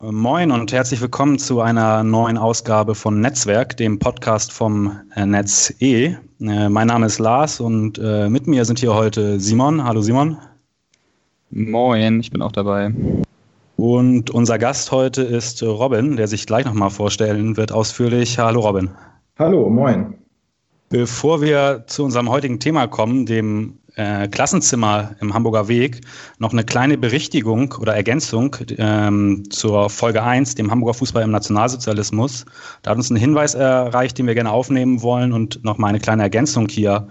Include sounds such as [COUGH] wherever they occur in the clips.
Moin und herzlich willkommen zu einer neuen Ausgabe von Netzwerk, dem Podcast vom äh, Netz E. Äh, mein Name ist Lars und äh, mit mir sind hier heute Simon. Hallo Simon. Moin, ich bin auch dabei. Und unser Gast heute ist Robin, der sich gleich nochmal vorstellen wird ausführlich. Hallo Robin. Hallo, moin. Bevor wir zu unserem heutigen Thema kommen, dem äh, Klassenzimmer im Hamburger Weg noch eine kleine Berichtigung oder Ergänzung ähm, zur Folge 1, dem Hamburger Fußball im Nationalsozialismus. Da hat uns ein Hinweis erreicht, den wir gerne aufnehmen wollen und noch mal eine kleine Ergänzung hier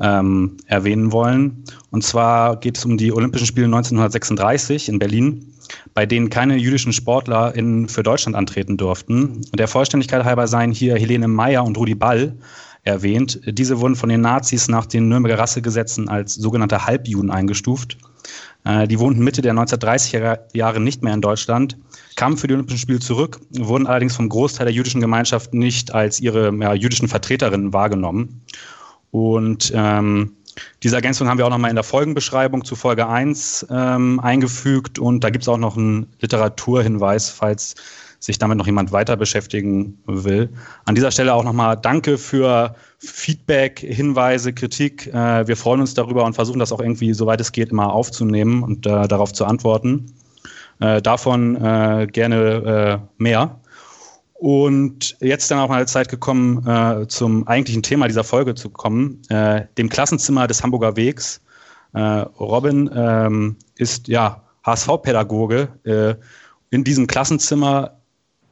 ähm, erwähnen wollen. Und zwar geht es um die Olympischen Spiele 1936 in Berlin, bei denen keine jüdischen Sportler in, für Deutschland antreten durften. Der Vollständigkeit halber seien hier Helene Meyer und Rudi Ball erwähnt. Diese wurden von den Nazis nach den Nürnberger Rassegesetzen als sogenannte Halbjuden eingestuft. Äh, die wohnten Mitte der 1930er Jahre nicht mehr in Deutschland, kamen für die Olympischen Spiele zurück, wurden allerdings vom Großteil der jüdischen Gemeinschaft nicht als ihre ja, jüdischen Vertreterinnen wahrgenommen. Und ähm, diese Ergänzung haben wir auch nochmal in der Folgenbeschreibung zu Folge 1 ähm, eingefügt und da gibt es auch noch einen Literaturhinweis, falls sich damit noch jemand weiter beschäftigen will. An dieser Stelle auch nochmal Danke für Feedback, Hinweise, Kritik. Äh, wir freuen uns darüber und versuchen das auch irgendwie, soweit es geht, immer aufzunehmen und äh, darauf zu antworten. Äh, davon äh, gerne äh, mehr. Und jetzt dann auch mal Zeit gekommen, äh, zum eigentlichen Thema dieser Folge zu kommen, dem Klassenzimmer des Hamburger Wegs. Robin ähm, ist ja HSV-Pädagoge. in diesem Klassenzimmer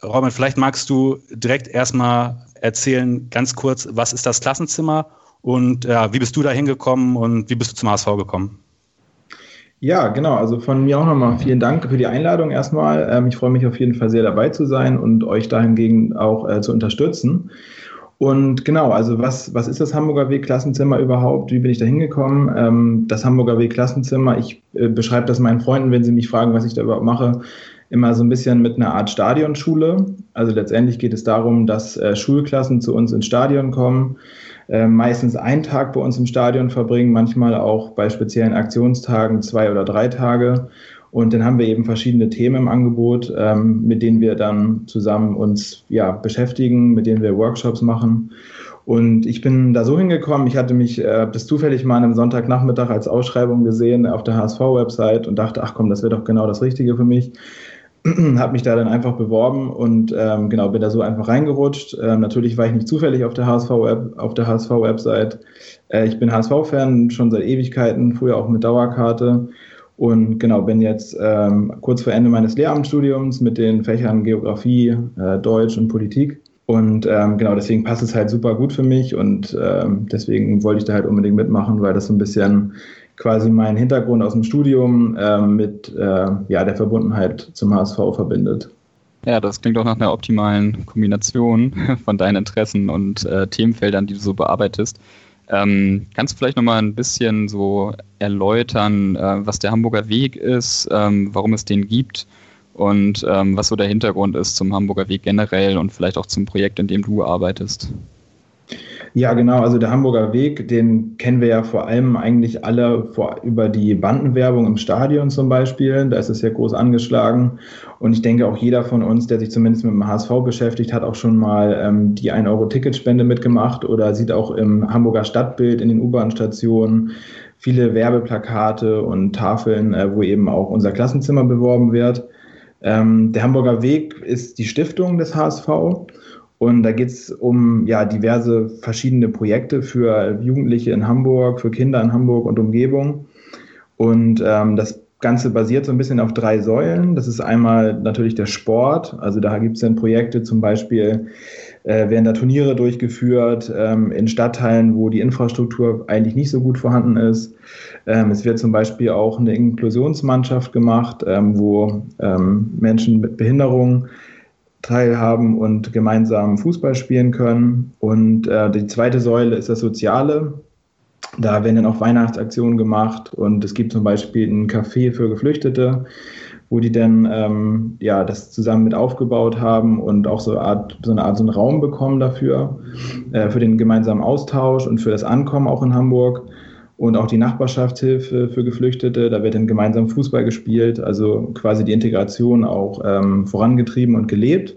Robin, vielleicht magst du direkt erstmal erzählen, ganz kurz, was ist das Klassenzimmer und ja, wie bist du da hingekommen und wie bist du zum HSV gekommen? Ja, genau. Also von mir auch nochmal vielen Dank für die Einladung erstmal. Ähm, ich freue mich auf jeden Fall sehr dabei zu sein und euch dahingegen auch äh, zu unterstützen. Und genau, also was, was ist das Hamburger Weg Klassenzimmer überhaupt? Wie bin ich da hingekommen? Ähm, das Hamburger Weg Klassenzimmer, ich äh, beschreibe das meinen Freunden, wenn sie mich fragen, was ich da überhaupt mache, immer so ein bisschen mit einer Art Stadionschule. Also letztendlich geht es darum, dass äh, Schulklassen zu uns ins Stadion kommen, äh, meistens einen Tag bei uns im Stadion verbringen, manchmal auch bei speziellen Aktionstagen zwei oder drei Tage. Und dann haben wir eben verschiedene Themen im Angebot, ähm, mit denen wir dann zusammen uns ja, beschäftigen, mit denen wir Workshops machen. Und ich bin da so hingekommen, ich hatte mich äh, das zufällig mal einem Sonntagnachmittag als Ausschreibung gesehen auf der HSV-Website und dachte, ach komm, das wäre doch genau das Richtige für mich. [CLEARS THROAT] habe mich da dann einfach beworben und ähm, genau bin da so einfach reingerutscht. Ähm, natürlich war ich nicht zufällig auf der HSV auf der HSV Website. Äh, ich bin HSV-Fan schon seit Ewigkeiten, früher auch mit Dauerkarte und genau bin jetzt ähm, kurz vor Ende meines Lehramtsstudiums mit den Fächern Geografie, äh, Deutsch und Politik. Und ähm, genau deswegen passt es halt super gut für mich und ähm, deswegen wollte ich da halt unbedingt mitmachen, weil das so ein bisschen quasi meinen Hintergrund aus dem Studium äh, mit äh, ja, der Verbundenheit zum HSV verbindet. Ja, das klingt auch nach einer optimalen Kombination [LAUGHS] von deinen Interessen und äh, Themenfeldern, die du so bearbeitest. Ähm, kannst du vielleicht nochmal ein bisschen so erläutern, äh, was der Hamburger Weg ist, ähm, warum es den gibt und ähm, was so der Hintergrund ist zum Hamburger Weg generell und vielleicht auch zum Projekt, in dem du arbeitest? Ja, genau. Also der Hamburger Weg, den kennen wir ja vor allem eigentlich alle vor, über die Bandenwerbung im Stadion zum Beispiel. Da ist es ja groß angeschlagen. Und ich denke auch jeder von uns, der sich zumindest mit dem HSV beschäftigt, hat auch schon mal ähm, die 1-Euro-Ticketspende mitgemacht oder sieht auch im Hamburger Stadtbild in den U-Bahn-Stationen viele Werbeplakate und Tafeln, äh, wo eben auch unser Klassenzimmer beworben wird. Ähm, der Hamburger Weg ist die Stiftung des HSV und da geht es um ja, diverse verschiedene Projekte für Jugendliche in Hamburg, für Kinder in Hamburg und Umgebung. Und ähm, das Ganze basiert so ein bisschen auf drei Säulen. Das ist einmal natürlich der Sport. Also da gibt es dann Projekte, zum Beispiel äh, werden da Turniere durchgeführt ähm, in Stadtteilen, wo die Infrastruktur eigentlich nicht so gut vorhanden ist. Ähm, es wird zum Beispiel auch eine Inklusionsmannschaft gemacht, ähm, wo ähm, Menschen mit Behinderungen teilhaben und gemeinsam Fußball spielen können. Und äh, die zweite Säule ist das Soziale. Da werden dann auch Weihnachtsaktionen gemacht und es gibt zum Beispiel ein Café für Geflüchtete, wo die dann ähm, ja, das zusammen mit aufgebaut haben und auch so eine Art, so eine Art so einen Raum bekommen dafür, äh, für den gemeinsamen Austausch und für das Ankommen auch in Hamburg. Und auch die Nachbarschaftshilfe für Geflüchtete. Da wird dann gemeinsam Fußball gespielt, also quasi die Integration auch ähm, vorangetrieben und gelebt.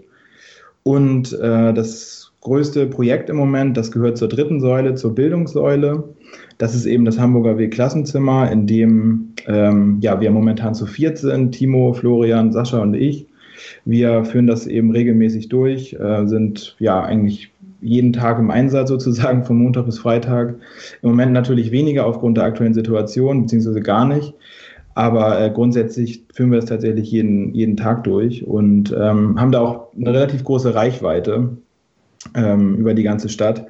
Und äh, das größte Projekt im Moment, das gehört zur dritten Säule, zur Bildungssäule. Das ist eben das Hamburger Weg-Klassenzimmer, in dem ähm, ja, wir momentan zu viert sind, Timo, Florian, Sascha und ich. Wir führen das eben regelmäßig durch, äh, sind ja eigentlich jeden Tag im Einsatz sozusagen von Montag bis Freitag. Im Moment natürlich weniger aufgrund der aktuellen Situation, beziehungsweise gar nicht. Aber äh, grundsätzlich führen wir es tatsächlich jeden, jeden Tag durch und ähm, haben da auch eine relativ große Reichweite ähm, über die ganze Stadt.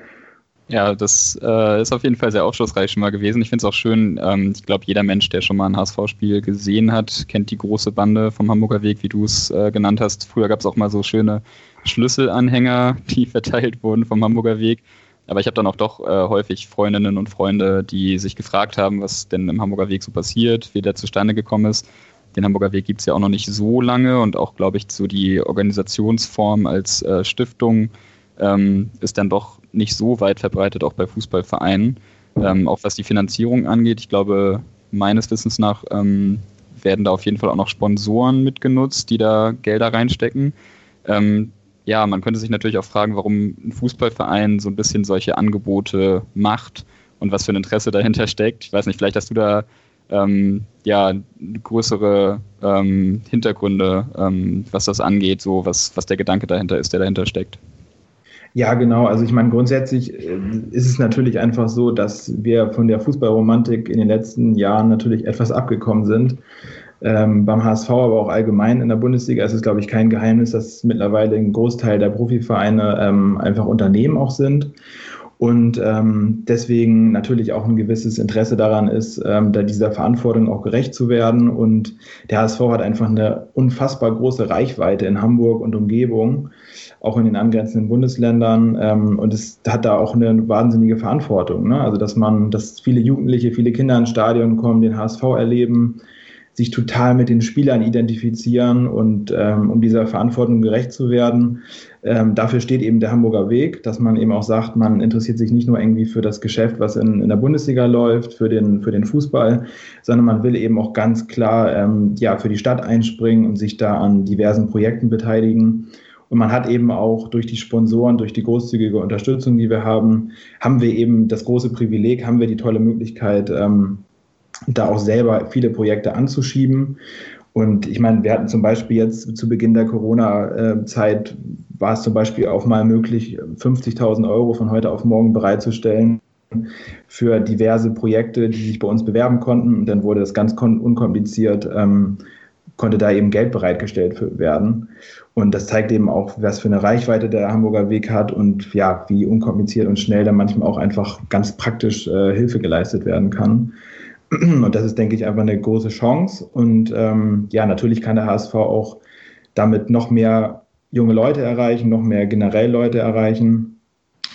Ja, das äh, ist auf jeden Fall sehr aufschlussreich schon mal gewesen. Ich finde es auch schön, ähm, ich glaube, jeder Mensch, der schon mal ein HSV-Spiel gesehen hat, kennt die große Bande vom Hamburger Weg, wie du es äh, genannt hast. Früher gab es auch mal so schöne Schlüsselanhänger, die [LAUGHS] verteilt wurden vom Hamburger Weg. Aber ich habe dann auch doch äh, häufig Freundinnen und Freunde, die sich gefragt haben, was denn im Hamburger Weg so passiert, wie der zustande gekommen ist. Den Hamburger Weg gibt es ja auch noch nicht so lange und auch, glaube ich, so die Organisationsform als äh, Stiftung ähm, ist dann doch nicht so weit verbreitet, auch bei Fußballvereinen. Ähm, auch was die Finanzierung angeht, ich glaube, meines Wissens nach ähm, werden da auf jeden Fall auch noch Sponsoren mitgenutzt, die da Gelder reinstecken. Ähm, ja, man könnte sich natürlich auch fragen, warum ein Fußballverein so ein bisschen solche Angebote macht und was für ein Interesse dahinter steckt. Ich weiß nicht, vielleicht hast du da ähm, ja größere ähm, Hintergründe, ähm, was das angeht, so was, was der Gedanke dahinter ist, der dahinter steckt. Ja, genau. Also ich meine, grundsätzlich äh, ist es natürlich einfach so, dass wir von der Fußballromantik in den letzten Jahren natürlich etwas abgekommen sind. Ähm, beim HSV, aber auch allgemein in der Bundesliga ist es, glaube ich, kein Geheimnis, dass mittlerweile ein Großteil der Profivereine ähm, einfach Unternehmen auch sind. Und ähm, deswegen natürlich auch ein gewisses Interesse daran ist, ähm, da dieser Verantwortung auch gerecht zu werden. Und der HSV hat einfach eine unfassbar große Reichweite in Hamburg und Umgebung, auch in den angrenzenden Bundesländern. Ähm, und es hat da auch eine wahnsinnige Verantwortung. Ne? Also dass man, dass viele Jugendliche, viele Kinder ins Stadion kommen, den HSV erleben, sich total mit den Spielern identifizieren und ähm, um dieser Verantwortung gerecht zu werden. Ähm, dafür steht eben der Hamburger Weg, dass man eben auch sagt, man interessiert sich nicht nur irgendwie für das Geschäft, was in, in der Bundesliga läuft, für den, für den Fußball, sondern man will eben auch ganz klar ähm, ja, für die Stadt einspringen und sich da an diversen Projekten beteiligen. Und man hat eben auch durch die Sponsoren, durch die großzügige Unterstützung, die wir haben, haben wir eben das große Privileg, haben wir die tolle Möglichkeit, ähm, da auch selber viele Projekte anzuschieben. Und ich meine, wir hatten zum Beispiel jetzt zu Beginn der Corona-Zeit, war es zum Beispiel auch mal möglich, 50.000 Euro von heute auf morgen bereitzustellen für diverse Projekte, die sich bei uns bewerben konnten. Und dann wurde das ganz unkompliziert, ähm, konnte da eben Geld bereitgestellt werden. Und das zeigt eben auch, was für eine Reichweite der Hamburger Weg hat und ja, wie unkompliziert und schnell da manchmal auch einfach ganz praktisch äh, Hilfe geleistet werden kann. [CLEARS THROAT] Und das ist, denke ich, einfach eine große Chance. Und ähm, ja, natürlich kann der HSV auch damit noch mehr junge Leute erreichen, noch mehr generell Leute erreichen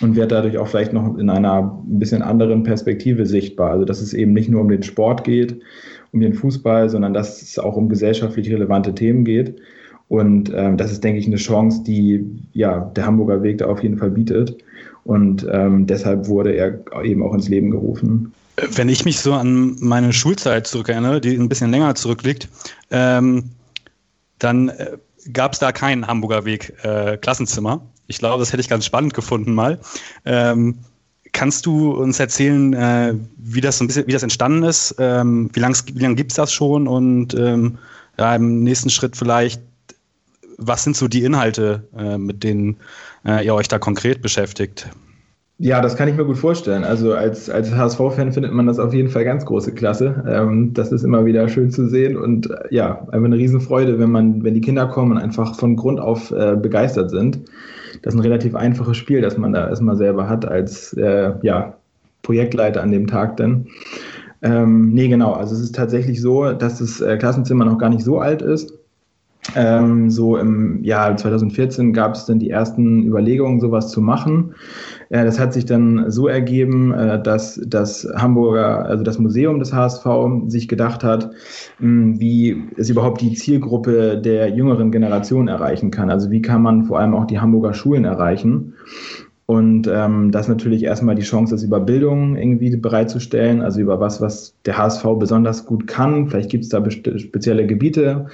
und wird dadurch auch vielleicht noch in einer ein bisschen anderen Perspektive sichtbar. Also dass es eben nicht nur um den Sport geht, um den Fußball, sondern dass es auch um gesellschaftlich relevante Themen geht. Und ähm, das ist, denke ich, eine Chance, die ja der Hamburger Weg da auf jeden Fall bietet. Und ähm, deshalb wurde er eben auch ins Leben gerufen. Wenn ich mich so an meine Schulzeit zurückerinnere, die ein bisschen länger zurückliegt, ähm, dann äh, gab es da kein Hamburger Weg äh, Klassenzimmer. Ich glaube, das hätte ich ganz spannend gefunden mal. Ähm, kannst du uns erzählen, äh, wie das so ein bisschen, wie das entstanden ist? Ähm, wie lange wie lang gibt es das schon? Und ähm, ja, im nächsten Schritt vielleicht, was sind so die Inhalte, äh, mit denen äh, ihr euch da konkret beschäftigt? Ja, das kann ich mir gut vorstellen. Also als, als HSV-Fan findet man das auf jeden Fall ganz große Klasse. Ähm, das ist immer wieder schön zu sehen und äh, ja, einfach eine Riesenfreude, wenn man, wenn die Kinder kommen und einfach von Grund auf äh, begeistert sind. Das ist ein relativ einfaches Spiel, das man da erstmal selber hat als äh, ja, Projektleiter an dem Tag dann. Ähm, nee, genau. Also es ist tatsächlich so, dass das äh, Klassenzimmer noch gar nicht so alt ist. Ähm, so im Jahr 2014 gab es dann die ersten Überlegungen, sowas zu machen. Äh, das hat sich dann so ergeben, äh, dass das Hamburger, also das Museum des HSV sich gedacht hat, mh, wie es überhaupt die Zielgruppe der jüngeren Generation erreichen kann. Also wie kann man vor allem auch die Hamburger Schulen erreichen. Und ähm, das natürlich erstmal die Chance ist, über Bildung irgendwie bereitzustellen, also über was, was der HSV besonders gut kann. Vielleicht gibt es da spezielle Gebiete,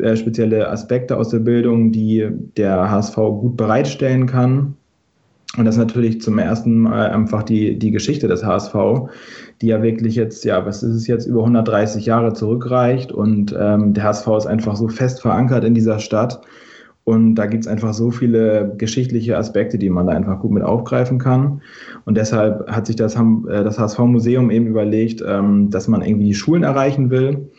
äh, spezielle Aspekte aus der Bildung, die der HSV gut bereitstellen kann. Und das ist natürlich zum ersten Mal einfach die, die Geschichte des HSV, die ja wirklich jetzt, ja, was ist es jetzt, über 130 Jahre zurückreicht. Und ähm, der HSV ist einfach so fest verankert in dieser Stadt. Und da gibt es einfach so viele geschichtliche Aspekte, die man da einfach gut mit aufgreifen kann. Und deshalb hat sich das, äh, das HSV-Museum eben überlegt, ähm, dass man irgendwie Schulen erreichen will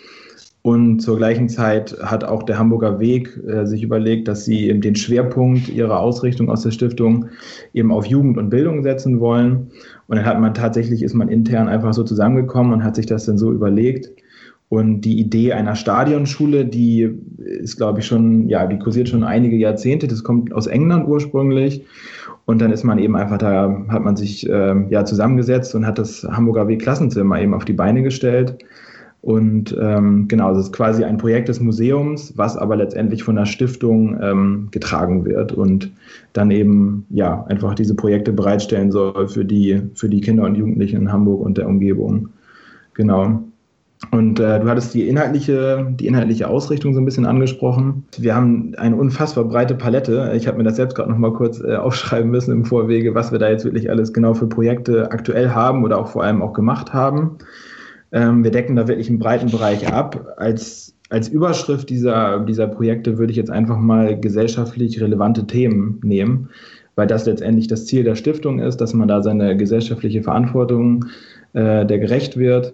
und zur gleichen Zeit hat auch der Hamburger Weg äh, sich überlegt, dass sie eben den Schwerpunkt ihrer Ausrichtung aus der Stiftung eben auf Jugend und Bildung setzen wollen. Und dann hat man tatsächlich, ist man intern einfach so zusammengekommen und hat sich das dann so überlegt. Und die Idee einer Stadionschule, die ist, glaube ich, schon, ja, die kursiert schon einige Jahrzehnte. Das kommt aus England ursprünglich. Und dann ist man eben einfach da, hat man sich äh, ja zusammengesetzt und hat das Hamburger Weg Klassenzimmer eben auf die Beine gestellt und ähm, genau, es ist quasi ein Projekt des Museums, was aber letztendlich von der Stiftung ähm, getragen wird und dann eben ja einfach diese Projekte bereitstellen soll für die, für die Kinder und Jugendlichen in Hamburg und der Umgebung. Genau. Und äh, du hattest die inhaltliche, die inhaltliche Ausrichtung so ein bisschen angesprochen. Wir haben eine unfassbar breite Palette. Ich habe mir das selbst gerade noch mal kurz äh, aufschreiben müssen im Vorwege, was wir da jetzt wirklich alles genau für Projekte aktuell haben oder auch vor allem auch gemacht haben. Ähm, wir decken da wirklich einen breiten Bereich ab. Als, als Überschrift dieser, dieser Projekte würde ich jetzt einfach mal gesellschaftlich relevante Themen nehmen, weil das letztendlich das Ziel der Stiftung ist, dass man da seine gesellschaftliche Verantwortung äh, der gerecht wird.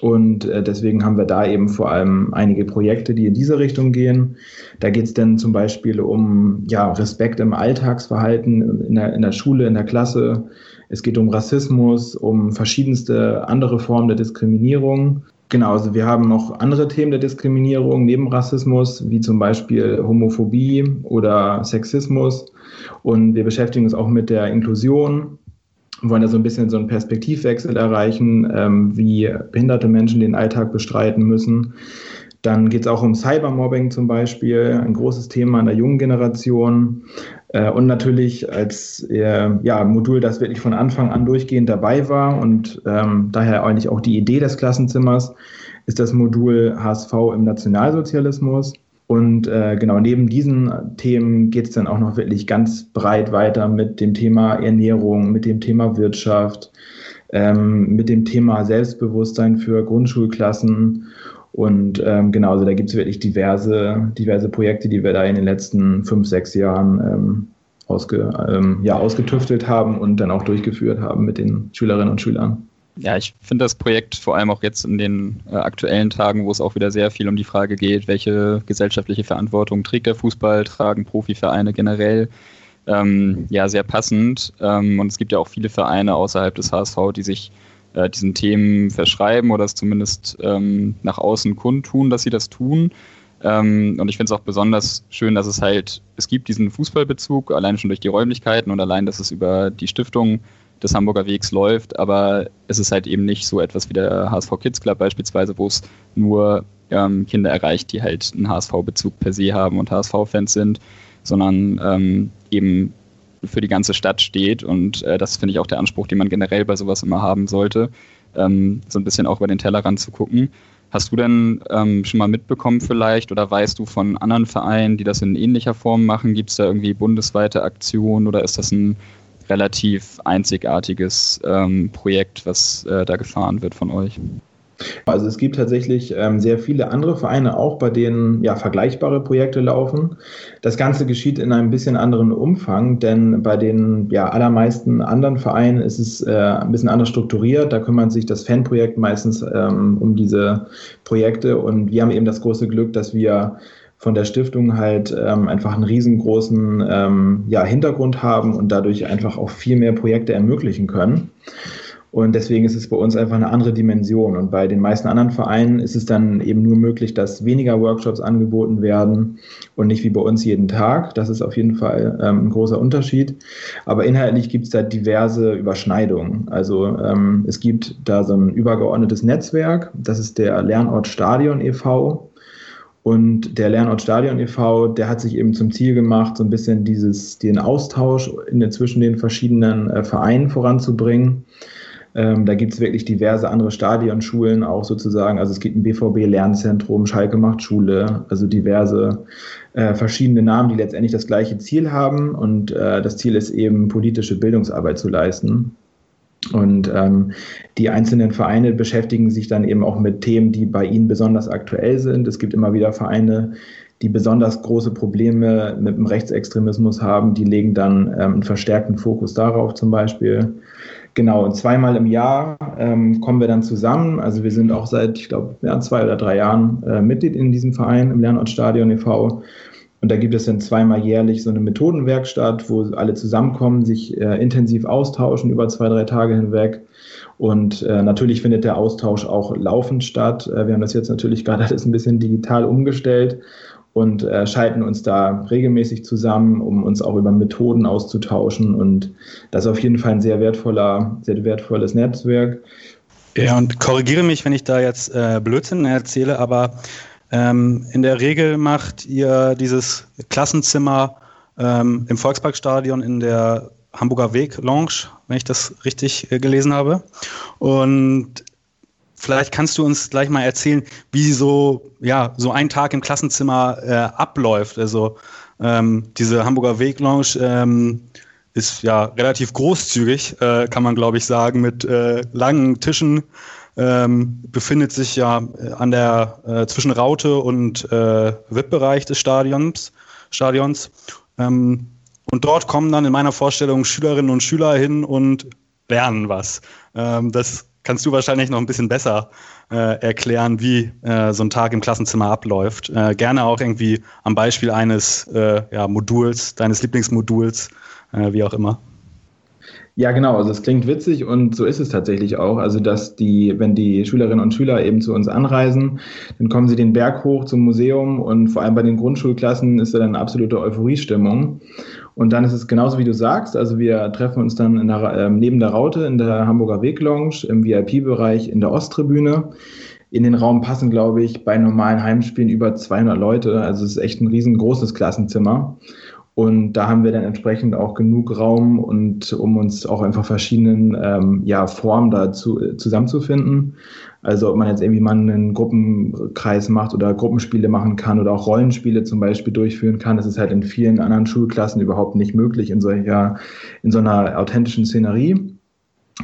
Und äh, deswegen haben wir da eben vor allem einige Projekte, die in diese Richtung gehen. Da geht es dann zum Beispiel um ja, Respekt im Alltagsverhalten in der, in der Schule, in der Klasse. Es geht um Rassismus, um verschiedenste andere Formen der Diskriminierung. Genau, also wir haben noch andere Themen der Diskriminierung neben Rassismus, wie zum Beispiel Homophobie oder Sexismus. Und wir beschäftigen uns auch mit der Inklusion, wollen da so ein bisschen so einen Perspektivwechsel erreichen, ähm, wie behinderte Menschen den Alltag bestreiten müssen. Dann geht es auch um Cybermobbing zum Beispiel, ein großes Thema in der jungen Generation. Äh, und natürlich als äh, ja, Modul, das wirklich von Anfang an durchgehend dabei war und ähm, daher eigentlich auch die Idee des Klassenzimmers, ist das Modul HSV im Nationalsozialismus. Und äh, genau neben diesen Themen geht es dann auch noch wirklich ganz breit weiter mit dem Thema Ernährung, mit dem Thema Wirtschaft, ähm, mit dem Thema Selbstbewusstsein für Grundschulklassen und ähm, genau, also da gibt es wirklich diverse, diverse Projekte, die wir da in den letzten fünf, sechs Jahren ähm, ausge, ähm, ja, ausgetüftelt haben und dann auch durchgeführt haben mit den Schülerinnen und Schülern. Ja, ich finde das Projekt vor allem auch jetzt in den äh, aktuellen Tagen, wo es auch wieder sehr viel um die Frage geht, welche gesellschaftliche Verantwortung trägt der Fußball, tragen Profivereine generell, ähm, ja, sehr passend. Ähm, und es gibt ja auch viele Vereine außerhalb des HSV, die sich äh, diesen Themen verschreiben oder es zumindest ähm, nach außen kundtun, dass sie das tun. Ähm, und ich finde es auch besonders schön, dass es halt, es gibt diesen Fußballbezug, allein schon durch die Räumlichkeiten und allein, dass es über die Stiftung des Hamburger Wegs läuft, aber es ist halt eben nicht so etwas wie der HSV Kids Club beispielsweise, wo es nur ähm, Kinder erreicht, die halt einen HSV-Bezug per se haben und HSV-Fans sind, sondern ähm, eben für die ganze Stadt steht. Und äh, das finde ich auch der Anspruch, den man generell bei sowas immer haben sollte, ähm, so ein bisschen auch über den Tellerrand zu gucken. Hast du denn ähm, schon mal mitbekommen vielleicht oder weißt du von anderen Vereinen, die das in ähnlicher Form machen? Gibt es da irgendwie bundesweite Aktionen oder ist das ein relativ einzigartiges ähm, Projekt, was äh, da gefahren wird von euch? Also es gibt tatsächlich ähm, sehr viele andere Vereine auch, bei denen ja vergleichbare Projekte laufen. Das Ganze geschieht in einem bisschen anderen Umfang, denn bei den ja allermeisten anderen Vereinen ist es äh, ein bisschen anders strukturiert. Da kümmert sich das Fanprojekt meistens ähm, um diese Projekte und wir haben eben das große Glück, dass wir von der Stiftung halt ähm, einfach einen riesengroßen ähm, ja, Hintergrund haben und dadurch einfach auch viel mehr Projekte ermöglichen können. Und deswegen ist es bei uns einfach eine andere Dimension. Und bei den meisten anderen Vereinen ist es dann eben nur möglich, dass weniger Workshops angeboten werden und nicht wie bei uns jeden Tag. Das ist auf jeden Fall ähm, ein großer Unterschied. Aber inhaltlich gibt es da diverse Überschneidungen. Also ähm, es gibt da so ein übergeordnetes Netzwerk. Das ist der Lernort Stadion e.V. Und der Lernort Stadion e.V., der hat sich eben zum Ziel gemacht, so ein bisschen dieses, den Austausch in zwischen den verschiedenen äh, Vereinen voranzubringen. Ähm, da gibt es wirklich diverse andere Stadionschulen auch sozusagen. Also es gibt ein BVB-Lernzentrum, Schalke macht Schule, also diverse äh, verschiedene Namen, die letztendlich das gleiche Ziel haben. Und äh, das Ziel ist eben, politische Bildungsarbeit zu leisten. Und ähm, die einzelnen Vereine beschäftigen sich dann eben auch mit Themen, die bei ihnen besonders aktuell sind. Es gibt immer wieder Vereine, die besonders große Probleme mit dem Rechtsextremismus haben. Die legen dann ähm, einen verstärkten Fokus darauf zum Beispiel. Genau, und zweimal im Jahr ähm, kommen wir dann zusammen. Also wir sind auch seit, ich glaube, ja, zwei oder drei Jahren äh, Mitglied in diesem Verein im Lernortstadion e.V. Und da gibt es dann zweimal jährlich so eine Methodenwerkstatt, wo alle zusammenkommen, sich äh, intensiv austauschen über zwei, drei Tage hinweg. Und äh, natürlich findet der Austausch auch laufend statt. Äh, wir haben das jetzt natürlich gerade alles ein bisschen digital umgestellt und äh, schalten uns da regelmäßig zusammen, um uns auch über Methoden auszutauschen. Und das ist auf jeden Fall ein sehr wertvoller, sehr wertvolles Netzwerk. Ja, und korrigiere mich, wenn ich da jetzt äh, Blödsinn erzähle, aber ähm, in der Regel macht ihr dieses Klassenzimmer ähm, im Volksparkstadion in der Hamburger Weg Lounge, wenn ich das richtig äh, gelesen habe. Und Vielleicht kannst du uns gleich mal erzählen, wie so, ja, so ein Tag im Klassenzimmer äh, abläuft. Also ähm, diese Hamburger Weg Lounge ähm, ist ja relativ großzügig, äh, kann man glaube ich sagen, mit äh, langen Tischen. Ähm, befindet sich ja äh, an der äh, zwischen Raute und äh, VIP-Bereich des Stadions. Stadions. Ähm, und dort kommen dann in meiner Vorstellung Schülerinnen und Schüler hin und lernen was. Ähm, das kannst du wahrscheinlich noch ein bisschen besser äh, erklären, wie äh, so ein Tag im Klassenzimmer abläuft. Äh, gerne auch irgendwie am Beispiel eines äh, ja, Moduls, deines Lieblingsmoduls, äh, wie auch immer. Ja, genau. Also es klingt witzig und so ist es tatsächlich auch. Also dass die, wenn die Schülerinnen und Schüler eben zu uns anreisen, dann kommen sie den Berg hoch zum Museum und vor allem bei den Grundschulklassen ist da dann eine absolute Euphoriestimmung. Und dann ist es genauso, wie du sagst. Also wir treffen uns dann der, äh, neben der Raute in der Hamburger Weglounge im VIP-Bereich in der Osttribüne. In den Raum passen, glaube ich, bei normalen Heimspielen über 200 Leute. Also es ist echt ein riesengroßes Klassenzimmer. Und da haben wir dann entsprechend auch genug Raum und um uns auch einfach verschiedenen ähm, ja, Formen dazu äh, zusammenzufinden. Also ob man jetzt irgendwie mal einen Gruppenkreis macht oder Gruppenspiele machen kann oder auch Rollenspiele zum Beispiel durchführen kann. Das ist halt in vielen anderen Schulklassen überhaupt nicht möglich in solcher, in so einer authentischen Szenerie.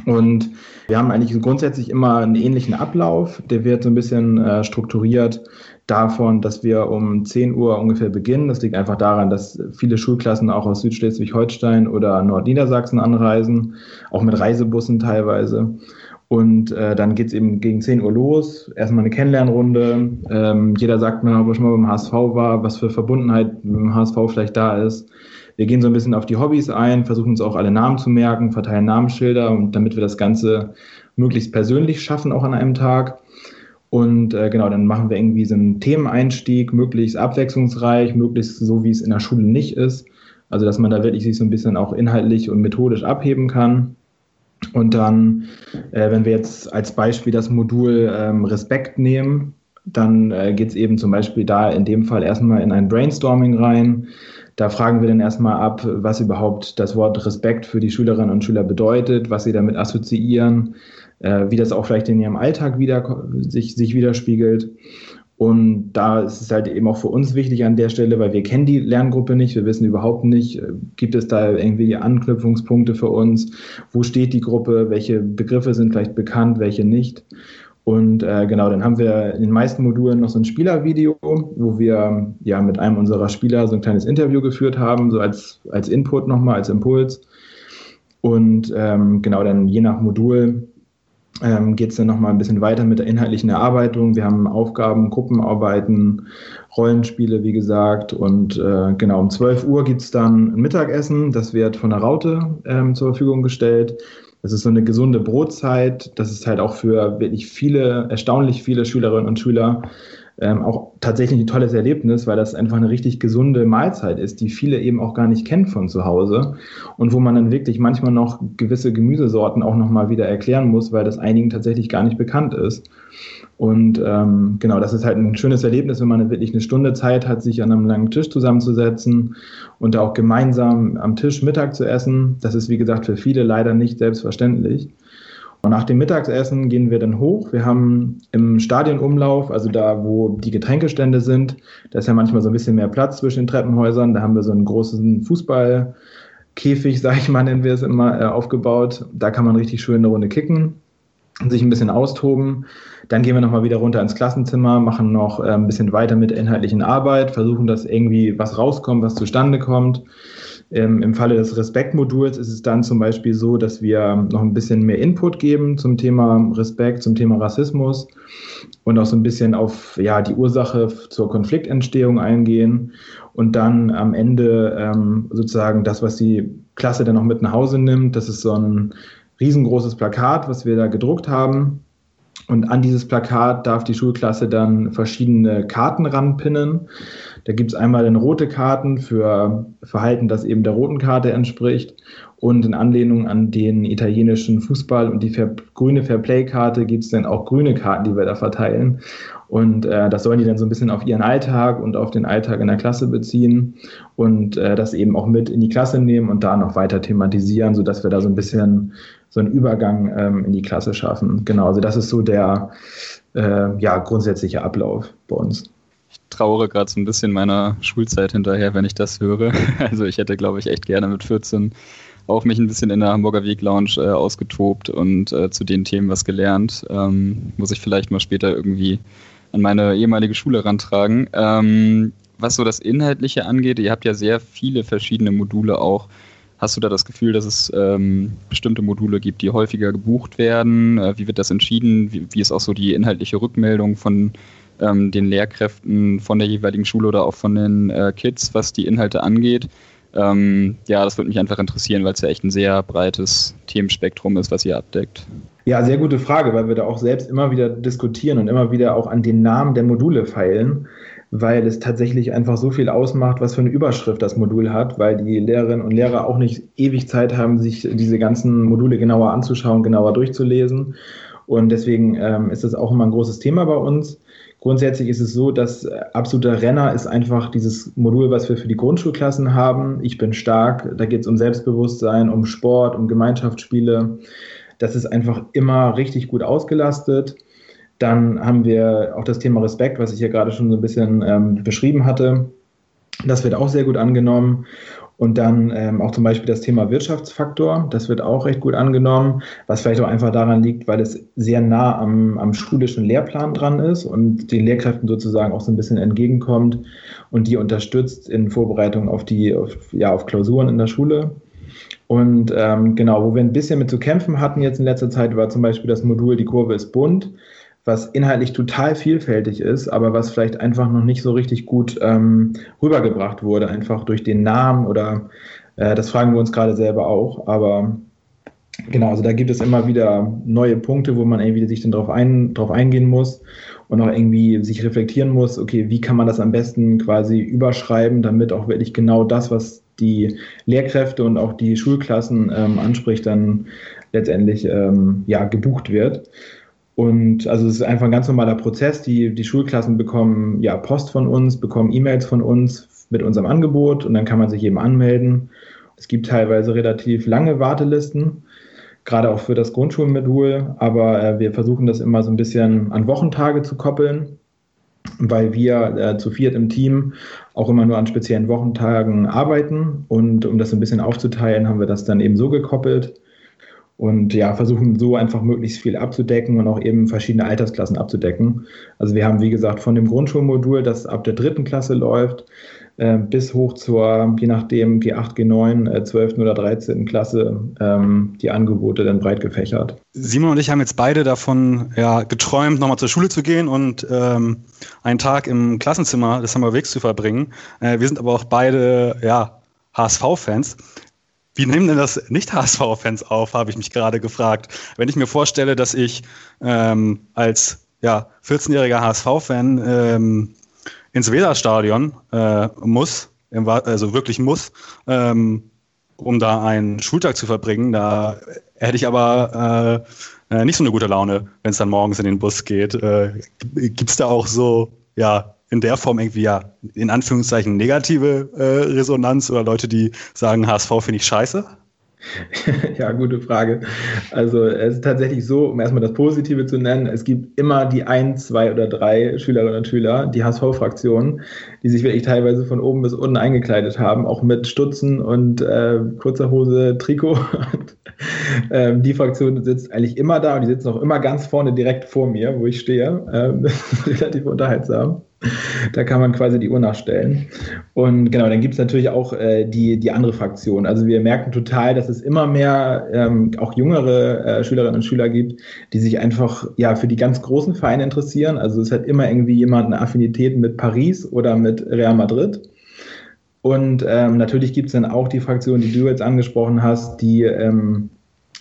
Und wir haben eigentlich grundsätzlich immer einen ähnlichen Ablauf. Der wird so ein bisschen äh, strukturiert davon, dass wir um 10 Uhr ungefähr beginnen. Das liegt einfach daran, dass viele Schulklassen auch aus Südschleswig-Holstein oder Nordniedersachsen anreisen, auch mit Reisebussen teilweise. Und äh, dann geht's eben gegen 10 Uhr los. Erstmal eine Kennenlernrunde. Ähm, jeder sagt mir, ob er schon mal beim HSV war, was für Verbundenheit dem HSV vielleicht da ist. Wir gehen so ein bisschen auf die Hobbys ein, versuchen uns auch alle Namen zu merken, verteilen Namensschilder und damit wir das Ganze möglichst persönlich schaffen, auch an einem Tag. Und äh, genau, dann machen wir irgendwie so einen Themeneinstieg, möglichst abwechslungsreich, möglichst so, wie es in der Schule nicht ist. Also, dass man da wirklich sich so ein bisschen auch inhaltlich und methodisch abheben kann. Und dann, äh, wenn wir jetzt als Beispiel das Modul ähm, Respekt nehmen, dann äh, geht es eben zum Beispiel da in dem Fall erstmal in ein Brainstorming rein. Da fragen wir dann erstmal ab, was überhaupt das Wort Respekt für die Schülerinnen und Schüler bedeutet, was sie damit assoziieren, äh, wie das auch vielleicht in ihrem Alltag wieder, sich, sich widerspiegelt. Und da ist es halt eben auch für uns wichtig an der Stelle, weil wir kennen die Lerngruppe nicht, wir wissen überhaupt nicht, äh, gibt es da irgendwie Anknüpfungspunkte für uns, wo steht die Gruppe, welche Begriffe sind vielleicht bekannt, welche nicht. Und äh, genau, dann haben wir in den meisten Modulen noch so ein Spielervideo, wo wir ja mit einem unserer Spieler so ein kleines Interview geführt haben, so als, als Input nochmal, als Impuls. Und ähm, genau, dann je nach Modul ähm, geht es dann nochmal ein bisschen weiter mit der inhaltlichen Erarbeitung. Wir haben Aufgaben, Gruppenarbeiten, Rollenspiele, wie gesagt. Und äh, genau, um 12 Uhr gibt es dann ein Mittagessen. Das wird von der Raute ähm, zur Verfügung gestellt. Das ist so eine gesunde Brotzeit. Das ist halt auch für wirklich viele, erstaunlich viele Schülerinnen und Schüler ähm, auch tatsächlich ein tolles Erlebnis, weil das einfach eine richtig gesunde Mahlzeit ist, die viele eben auch gar nicht kennen von zu Hause und wo man dann wirklich manchmal noch gewisse Gemüsesorten auch nochmal wieder erklären muss, weil das einigen tatsächlich gar nicht bekannt ist. Und ähm, genau, das ist halt ein schönes Erlebnis, wenn man wirklich eine Stunde Zeit hat, sich an einem langen Tisch zusammenzusetzen und auch gemeinsam am Tisch Mittag zu essen. Das ist, wie gesagt, für viele leider nicht selbstverständlich. Und nach dem Mittagessen gehen wir dann hoch. Wir haben im Stadionumlauf, also da, wo die Getränkestände sind, da ist ja manchmal so ein bisschen mehr Platz zwischen den Treppenhäusern. Da haben wir so einen großen Fußballkäfig, [LAUGHS] sage ich mal, nennen wir es immer, äh, aufgebaut. Da kann man richtig schön eine Runde kicken und sich ein bisschen austoben. Dann gehen wir nochmal wieder runter ins Klassenzimmer, machen noch äh, ein bisschen weiter mit inhaltlichen Arbeit, versuchen, dass irgendwie was rauskommt, was zustande kommt. Ähm, Im Falle des Respektmoduls ist es dann zum Beispiel so, dass wir noch ein bisschen mehr Input geben zum Thema Respekt, zum Thema Rassismus und auch so ein bisschen auf ja, die Ursache zur Konfliktentstehung eingehen und dann am Ende ähm, sozusagen das, was die Klasse dann noch mit nach Hause nimmt, das ist so ein riesengroßes Plakat, was wir da gedruckt haben. Und an dieses Plakat darf die Schulklasse dann verschiedene Karten ranpinnen. Da gibt es einmal dann rote Karten für Verhalten, das eben der roten Karte entspricht. Und in Anlehnung an den italienischen Fußball und die Fair, grüne Fairplay-Karte gibt es dann auch grüne Karten, die wir da verteilen. Und äh, das sollen die dann so ein bisschen auf ihren Alltag und auf den Alltag in der Klasse beziehen und äh, das eben auch mit in die Klasse nehmen und da noch weiter thematisieren, sodass wir da so ein bisschen so einen Übergang ähm, in die Klasse schaffen. Genau, also das ist so der äh, ja, grundsätzliche Ablauf bei uns trauere gerade so ein bisschen meiner Schulzeit hinterher, wenn ich das höre. [LAUGHS] Also ich hätte, glaube ich, echt gerne mit 14 auch mich ein bisschen in der Hamburger Weg Lounge äh, ausgetobt und äh, zu den Themen was gelernt. Ähm, muss ich vielleicht mal später irgendwie an meine ehemalige Schule rantragen. Ähm, was so das Inhaltliche angeht, ihr habt ja sehr viele verschiedene Module auch. Hast du da das Gefühl, dass es ähm, bestimmte Module gibt, die häufiger gebucht werden? Äh, wie wird das entschieden? Wie, wie, ist auch so die inhaltliche Rückmeldung von ähm, den Lehrkräften von der jeweiligen Schule oder auch von den äh, Kids, was die Inhalte angeht. Ähm, ja, das würde mich einfach interessieren, weil es ja echt ein sehr breites Themenspektrum ist, was ihr abdeckt. Ja, sehr gute Frage, weil wir da auch selbst immer wieder diskutieren und immer wieder auch an den Namen der Module feilen, weil es tatsächlich einfach so viel ausmacht, was für eine Überschrift das Modul hat, weil die Lehrerinnen und Lehrer auch nicht ewig Zeit haben, sich diese ganzen Module genauer anzuschauen, genauer durchzulesen. Und deswegen ähm, ist das auch immer ein großes Thema bei uns. Grundsätzlich ist es so, dass äh, absoluter Renner ist einfach dieses Modul, was wir für die Grundschulklassen haben. Ich bin stark. Da geht es um Selbstbewusstsein, um Sport, um Gemeinschaftsspiele. Das ist einfach immer richtig gut ausgelastet. Dann haben wir auch das Thema Respekt, was ich ja gerade schon so ein bisschen ähm, beschrieben hatte. Das wird auch sehr gut angenommen. Und dann ähm, auch zum Beispiel das Thema Wirtschaftsfaktor, das wird auch recht gut angenommen, was vielleicht auch einfach daran liegt, weil es sehr nah am, am schulischen Lehrplan dran ist und den Lehrkräften sozusagen auch so ein bisschen entgegenkommt und die unterstützt in Vorbereitung auf die, auf, ja, auf Klausuren in der Schule. Und ähm, genau, wo wir ein bisschen mit zu kämpfen hatten jetzt in letzter Zeit, war zum Beispiel das Modul Die Kurve ist bunt was inhaltlich total vielfältig ist, aber was vielleicht einfach noch nicht so richtig gut ähm, rübergebracht wurde, einfach durch den Namen oder äh, das fragen wir uns gerade selber auch. Aber genau, also da gibt es immer wieder neue Punkte, wo man irgendwie sich dann drauf, ein, drauf eingehen muss und auch irgendwie sich reflektieren muss, okay, wie kann man das am besten quasi überschreiben, damit auch wirklich genau das, was die Lehrkräfte und auch die Schulklassen ähm, anspricht, dann letztendlich ähm, ja gebucht wird. Und also es ist einfach ein ganz normaler Prozess. Die, die Schulklassen bekommen ja Post von uns, bekommen E-Mails von uns mit unserem Angebot und dann kann man sich eben anmelden. Es gibt teilweise relativ lange Wartelisten, gerade auch für das Grundschulmodul, aber äh, wir versuchen das immer so ein bisschen an Wochentage zu koppeln, weil wir äh, zu viert im Team auch immer nur an speziellen Wochentagen arbeiten und um das ein bisschen aufzuteilen, haben wir das dann eben so gekoppelt und ja, versuchen so einfach möglichst viel abzudecken und auch eben verschiedene Altersklassen abzudecken. Also wir haben, wie gesagt, von dem Grundschulmodul, das ab der dritten Klasse läuft, äh, bis hoch zur, je nachdem, G8, G9, äh, 12. oder 13. Klasse ähm, die Angebote dann breit gefächert. Simon und ich haben jetzt beide davon ja, geträumt, nochmal zur Schule zu gehen und ähm, einen Tag im Klassenzimmer des Hamburger Wegs zu verbringen. Äh, wir sind aber auch beide ja, HSV-Fans. Wie nehmen denn das Nicht-HSV-Fans auf, habe ich mich gerade gefragt. Wenn ich mir vorstelle, dass ich ähm, als ja, 14-jähriger HSV-Fan ähm, ins Weserstadion äh, muss, also wirklich muss, ähm, um da einen Schultag zu verbringen. Da hätte ich aber äh, äh nicht so eine gute Laune, wenn es dann morgens in den Bus geht. Äh, Gibt es da auch so, ja, in der Form irgendwie ja, in Anführungszeichen negative äh, Resonanz oder Leute, die sagen, HSV finde ich scheiße? [LAUGHS] ja, gute Frage. Also es ist tatsächlich so, um erstmal das Positive zu nennen, es gibt immer die ein, zwei oder drei Schülerinnen und Schüler, die HSV-Fraktionen, die sich wirklich teilweise von oben bis unten eingekleidet haben, auch mit Stutzen und äh, kurzer Hose, Trikot. ähm, die Fraktion sitzt eigentlich immer da und die sitzen auch immer ganz vorne direkt vor mir, wo ich stehe. Ähm, [LAUGHS] relativ unterhaltsam. Da kann man quasi die Uhr nachstellen. Und genau, dann gibt es natürlich auch äh, die, die andere Fraktion. Also wir merken total, dass es immer mehr ähm, auch jüngere äh, Schülerinnen und Schüler gibt, die sich einfach ja für die ganz großen Vereine interessieren. Also es hat immer irgendwie jemand eine Affinität mit Paris oder mit Real Madrid. Und ähm, natürlich gibt es dann auch die Fraktion, die du jetzt angesprochen hast, die ähm,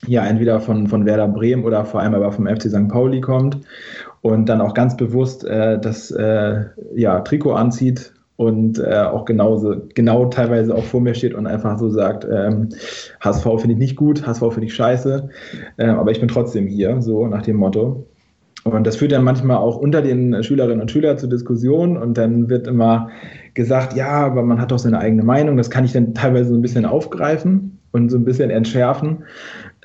ja entweder von, von Werder Bremen oder vor allem aber vom FC St. Pauli kommt und dann auch ganz bewusst äh, das äh, ja, Trikot anzieht und äh, auch genauso, genau teilweise auch vor mir steht und einfach so sagt, ähm, HSV finde ich nicht gut, HSV finde ich scheiße, äh, aber ich bin trotzdem hier, so nach dem Motto. Und das führt dann manchmal auch unter den Schülerinnen und Schülern zu Diskussionen und dann wird immer gesagt, ja, aber man hat doch seine eigene Meinung. Das kann ich dann teilweise so ein bisschen aufgreifen und so ein bisschen entschärfen.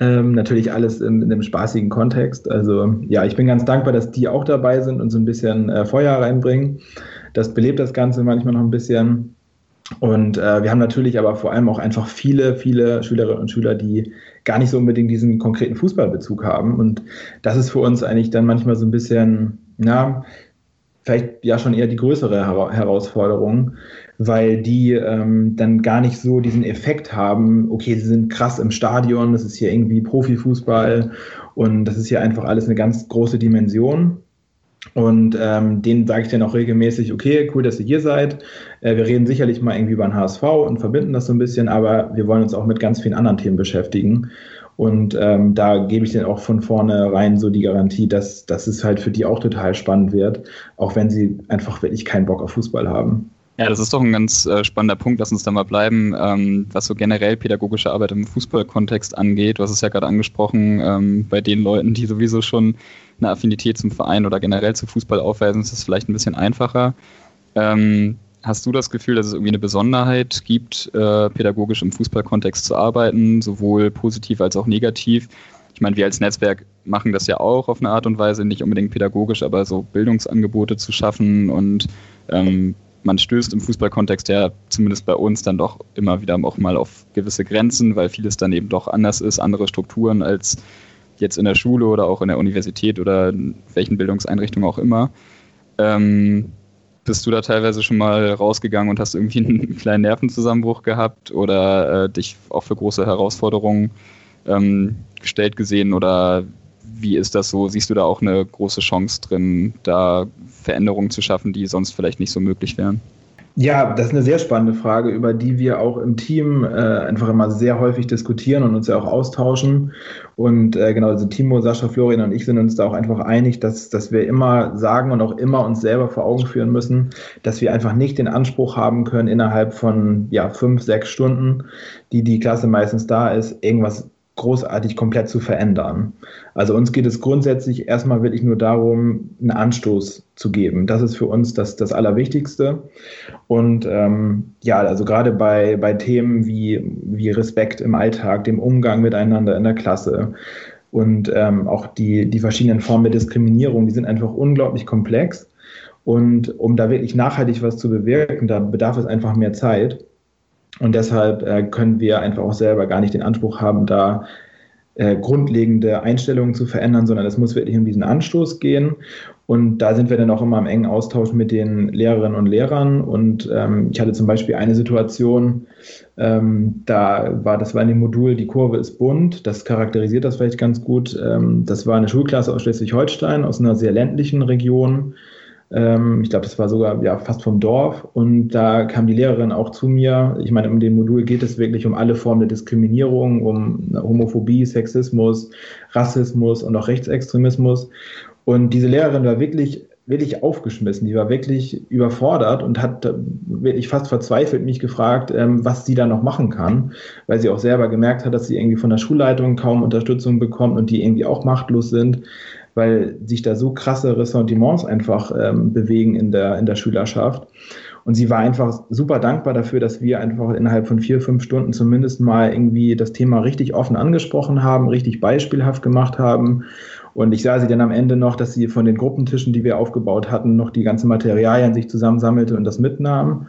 Ähm, natürlich alles in, in, einem spaßigen Kontext. Also ja, ich bin ganz dankbar, dass die auch dabei sind und so ein bisschen äh, Feuer reinbringen. Das belebt das Ganze manchmal noch ein bisschen. Und äh, wir haben natürlich aber vor allem auch einfach viele, viele Schülerinnen und Schüler, die gar nicht so unbedingt diesen konkreten Fußballbezug haben. Und das ist für uns eigentlich dann manchmal so ein bisschen, ja, vielleicht ja schon eher die größere Herausforderung, weil die ähm, dann gar nicht so diesen Effekt haben, okay, sie sind krass im Stadion, das ist hier irgendwie Profifußball und das ist hier einfach alles eine ganz große Dimension. Und ähm, denen sage ich dann auch regelmäßig, okay, cool, dass ihr hier seid. Äh, wir reden sicherlich mal irgendwie über den HSV und verbinden das so ein bisschen, aber wir wollen uns auch mit ganz vielen anderen Themen beschäftigen. Und ähm, da gebe ich denen auch von vornherein so die Garantie, dass, dass es halt für die auch total spannend wird, auch wenn sie einfach wirklich keinen Bock auf Fußball haben. Ja, das ist doch ein ganz äh, spannender Punkt. Lass uns da mal bleiben, ähm, was so generell pädagogische Arbeit im Fußballkontext angeht. Du hast es ja gerade angesprochen, ähm, bei den Leuten, die sowieso schon eine Affinität zum Verein oder generell zum Fußball aufweisen, ist es vielleicht ein bisschen einfacher. Ähm, hast du das Gefühl, dass es irgendwie eine Besonderheit gibt, äh, pädagogisch im Fußballkontext zu arbeiten, sowohl positiv als auch negativ? Ich meine, wir als Netzwerk machen das ja auch auf eine Art und Weise, nicht unbedingt pädagogisch, aber so Bildungsangebote zu schaffen und ähm, man stößt im Fußballkontext ja zumindest bei uns dann doch immer wieder auch mal auf gewisse Grenzen, weil vieles dann eben doch anders ist, andere Strukturen als jetzt in der Schule oder auch in der Universität oder in welchen Bildungseinrichtungen auch immer. Ähm, bist du da teilweise schon mal rausgegangen und hast irgendwie einen [LAUGHS] kleinen Nervenzusammenbruch gehabt oder äh, dich auch für große Herausforderungen ähm, gestellt gesehen oder wie ist das so? Siehst du da auch eine große Chance drin, da Veränderungen zu schaffen, die sonst vielleicht nicht so möglich wären? Ja, das ist eine sehr spannende Frage, über die wir auch im Team äh, einfach immer sehr häufig diskutieren und uns ja auch austauschen. Und äh, genau, also Timo, Sascha, Florian und ich sind uns da auch einfach einig, dass, dass wir immer sagen und auch immer uns selber vor Augen führen müssen, dass wir einfach nicht den Anspruch haben können, innerhalb von ja, fünf, sechs Stunden, die die Klasse meistens da ist, irgendwas großartig komplett zu verändern. Also uns geht es grundsätzlich erstmal wirklich nur darum, einen Anstoß zu geben. Das ist für uns das, das Allerwichtigste. Und ähm, ja, also gerade bei, bei Themen wie, wie Respekt im Alltag, dem Umgang miteinander in der Klasse und ähm, auch die, die verschiedenen Formen der Diskriminierung, die sind einfach unglaublich komplex. Und um da wirklich nachhaltig was zu bewirken, da bedarf es einfach mehr Zeit. Und deshalb äh, können wir einfach auch selber gar nicht den Anspruch haben, da äh, grundlegende Einstellungen zu verändern, sondern es muss wirklich um diesen Anstoß gehen. Und da sind wir dann auch immer im engen Austausch mit den Lehrerinnen und Lehrern. Und ähm, ich hatte zum Beispiel eine Situation, ähm, da war, das war in dem Modul, die Kurve ist bunt, das charakterisiert das vielleicht ganz gut. Ähm, das war eine Schulklasse aus Schleswig-Holstein, aus einer sehr ländlichen Region. Ähm, ich glaube, das war sogar ja, fast vom Dorf. Und da kam die Lehrerin auch zu mir. Ich meine, um dem Modul geht es wirklich um alle Formen der Diskriminierung, um Homophobie, Sexismus, Rassismus und auch Rechtsextremismus. Und diese Lehrerin war wirklich wirklich aufgeschmissen. Die war wirklich überfordert und hat wirklich fast verzweifelt mich gefragt, ähm, was sie da noch machen kann, weil sie auch selber gemerkt hat, dass sie irgendwie von der Schulleitung kaum Unterstützung bekommt und die irgendwie auch machtlos sind, weil sich da so krasse Ressentiments einfach ähm, bewegen in der, in der Schülerschaft. Und sie war einfach super dankbar dafür, dass wir einfach innerhalb von vier, fünf Stunden zumindest mal irgendwie das Thema richtig offen angesprochen haben, richtig beispielhaft gemacht haben und ich sah sie dann am Ende noch, dass sie von den Gruppentischen, die wir aufgebaut hatten, noch die ganzen Materialien sich zusammensammelte und das mitnahm.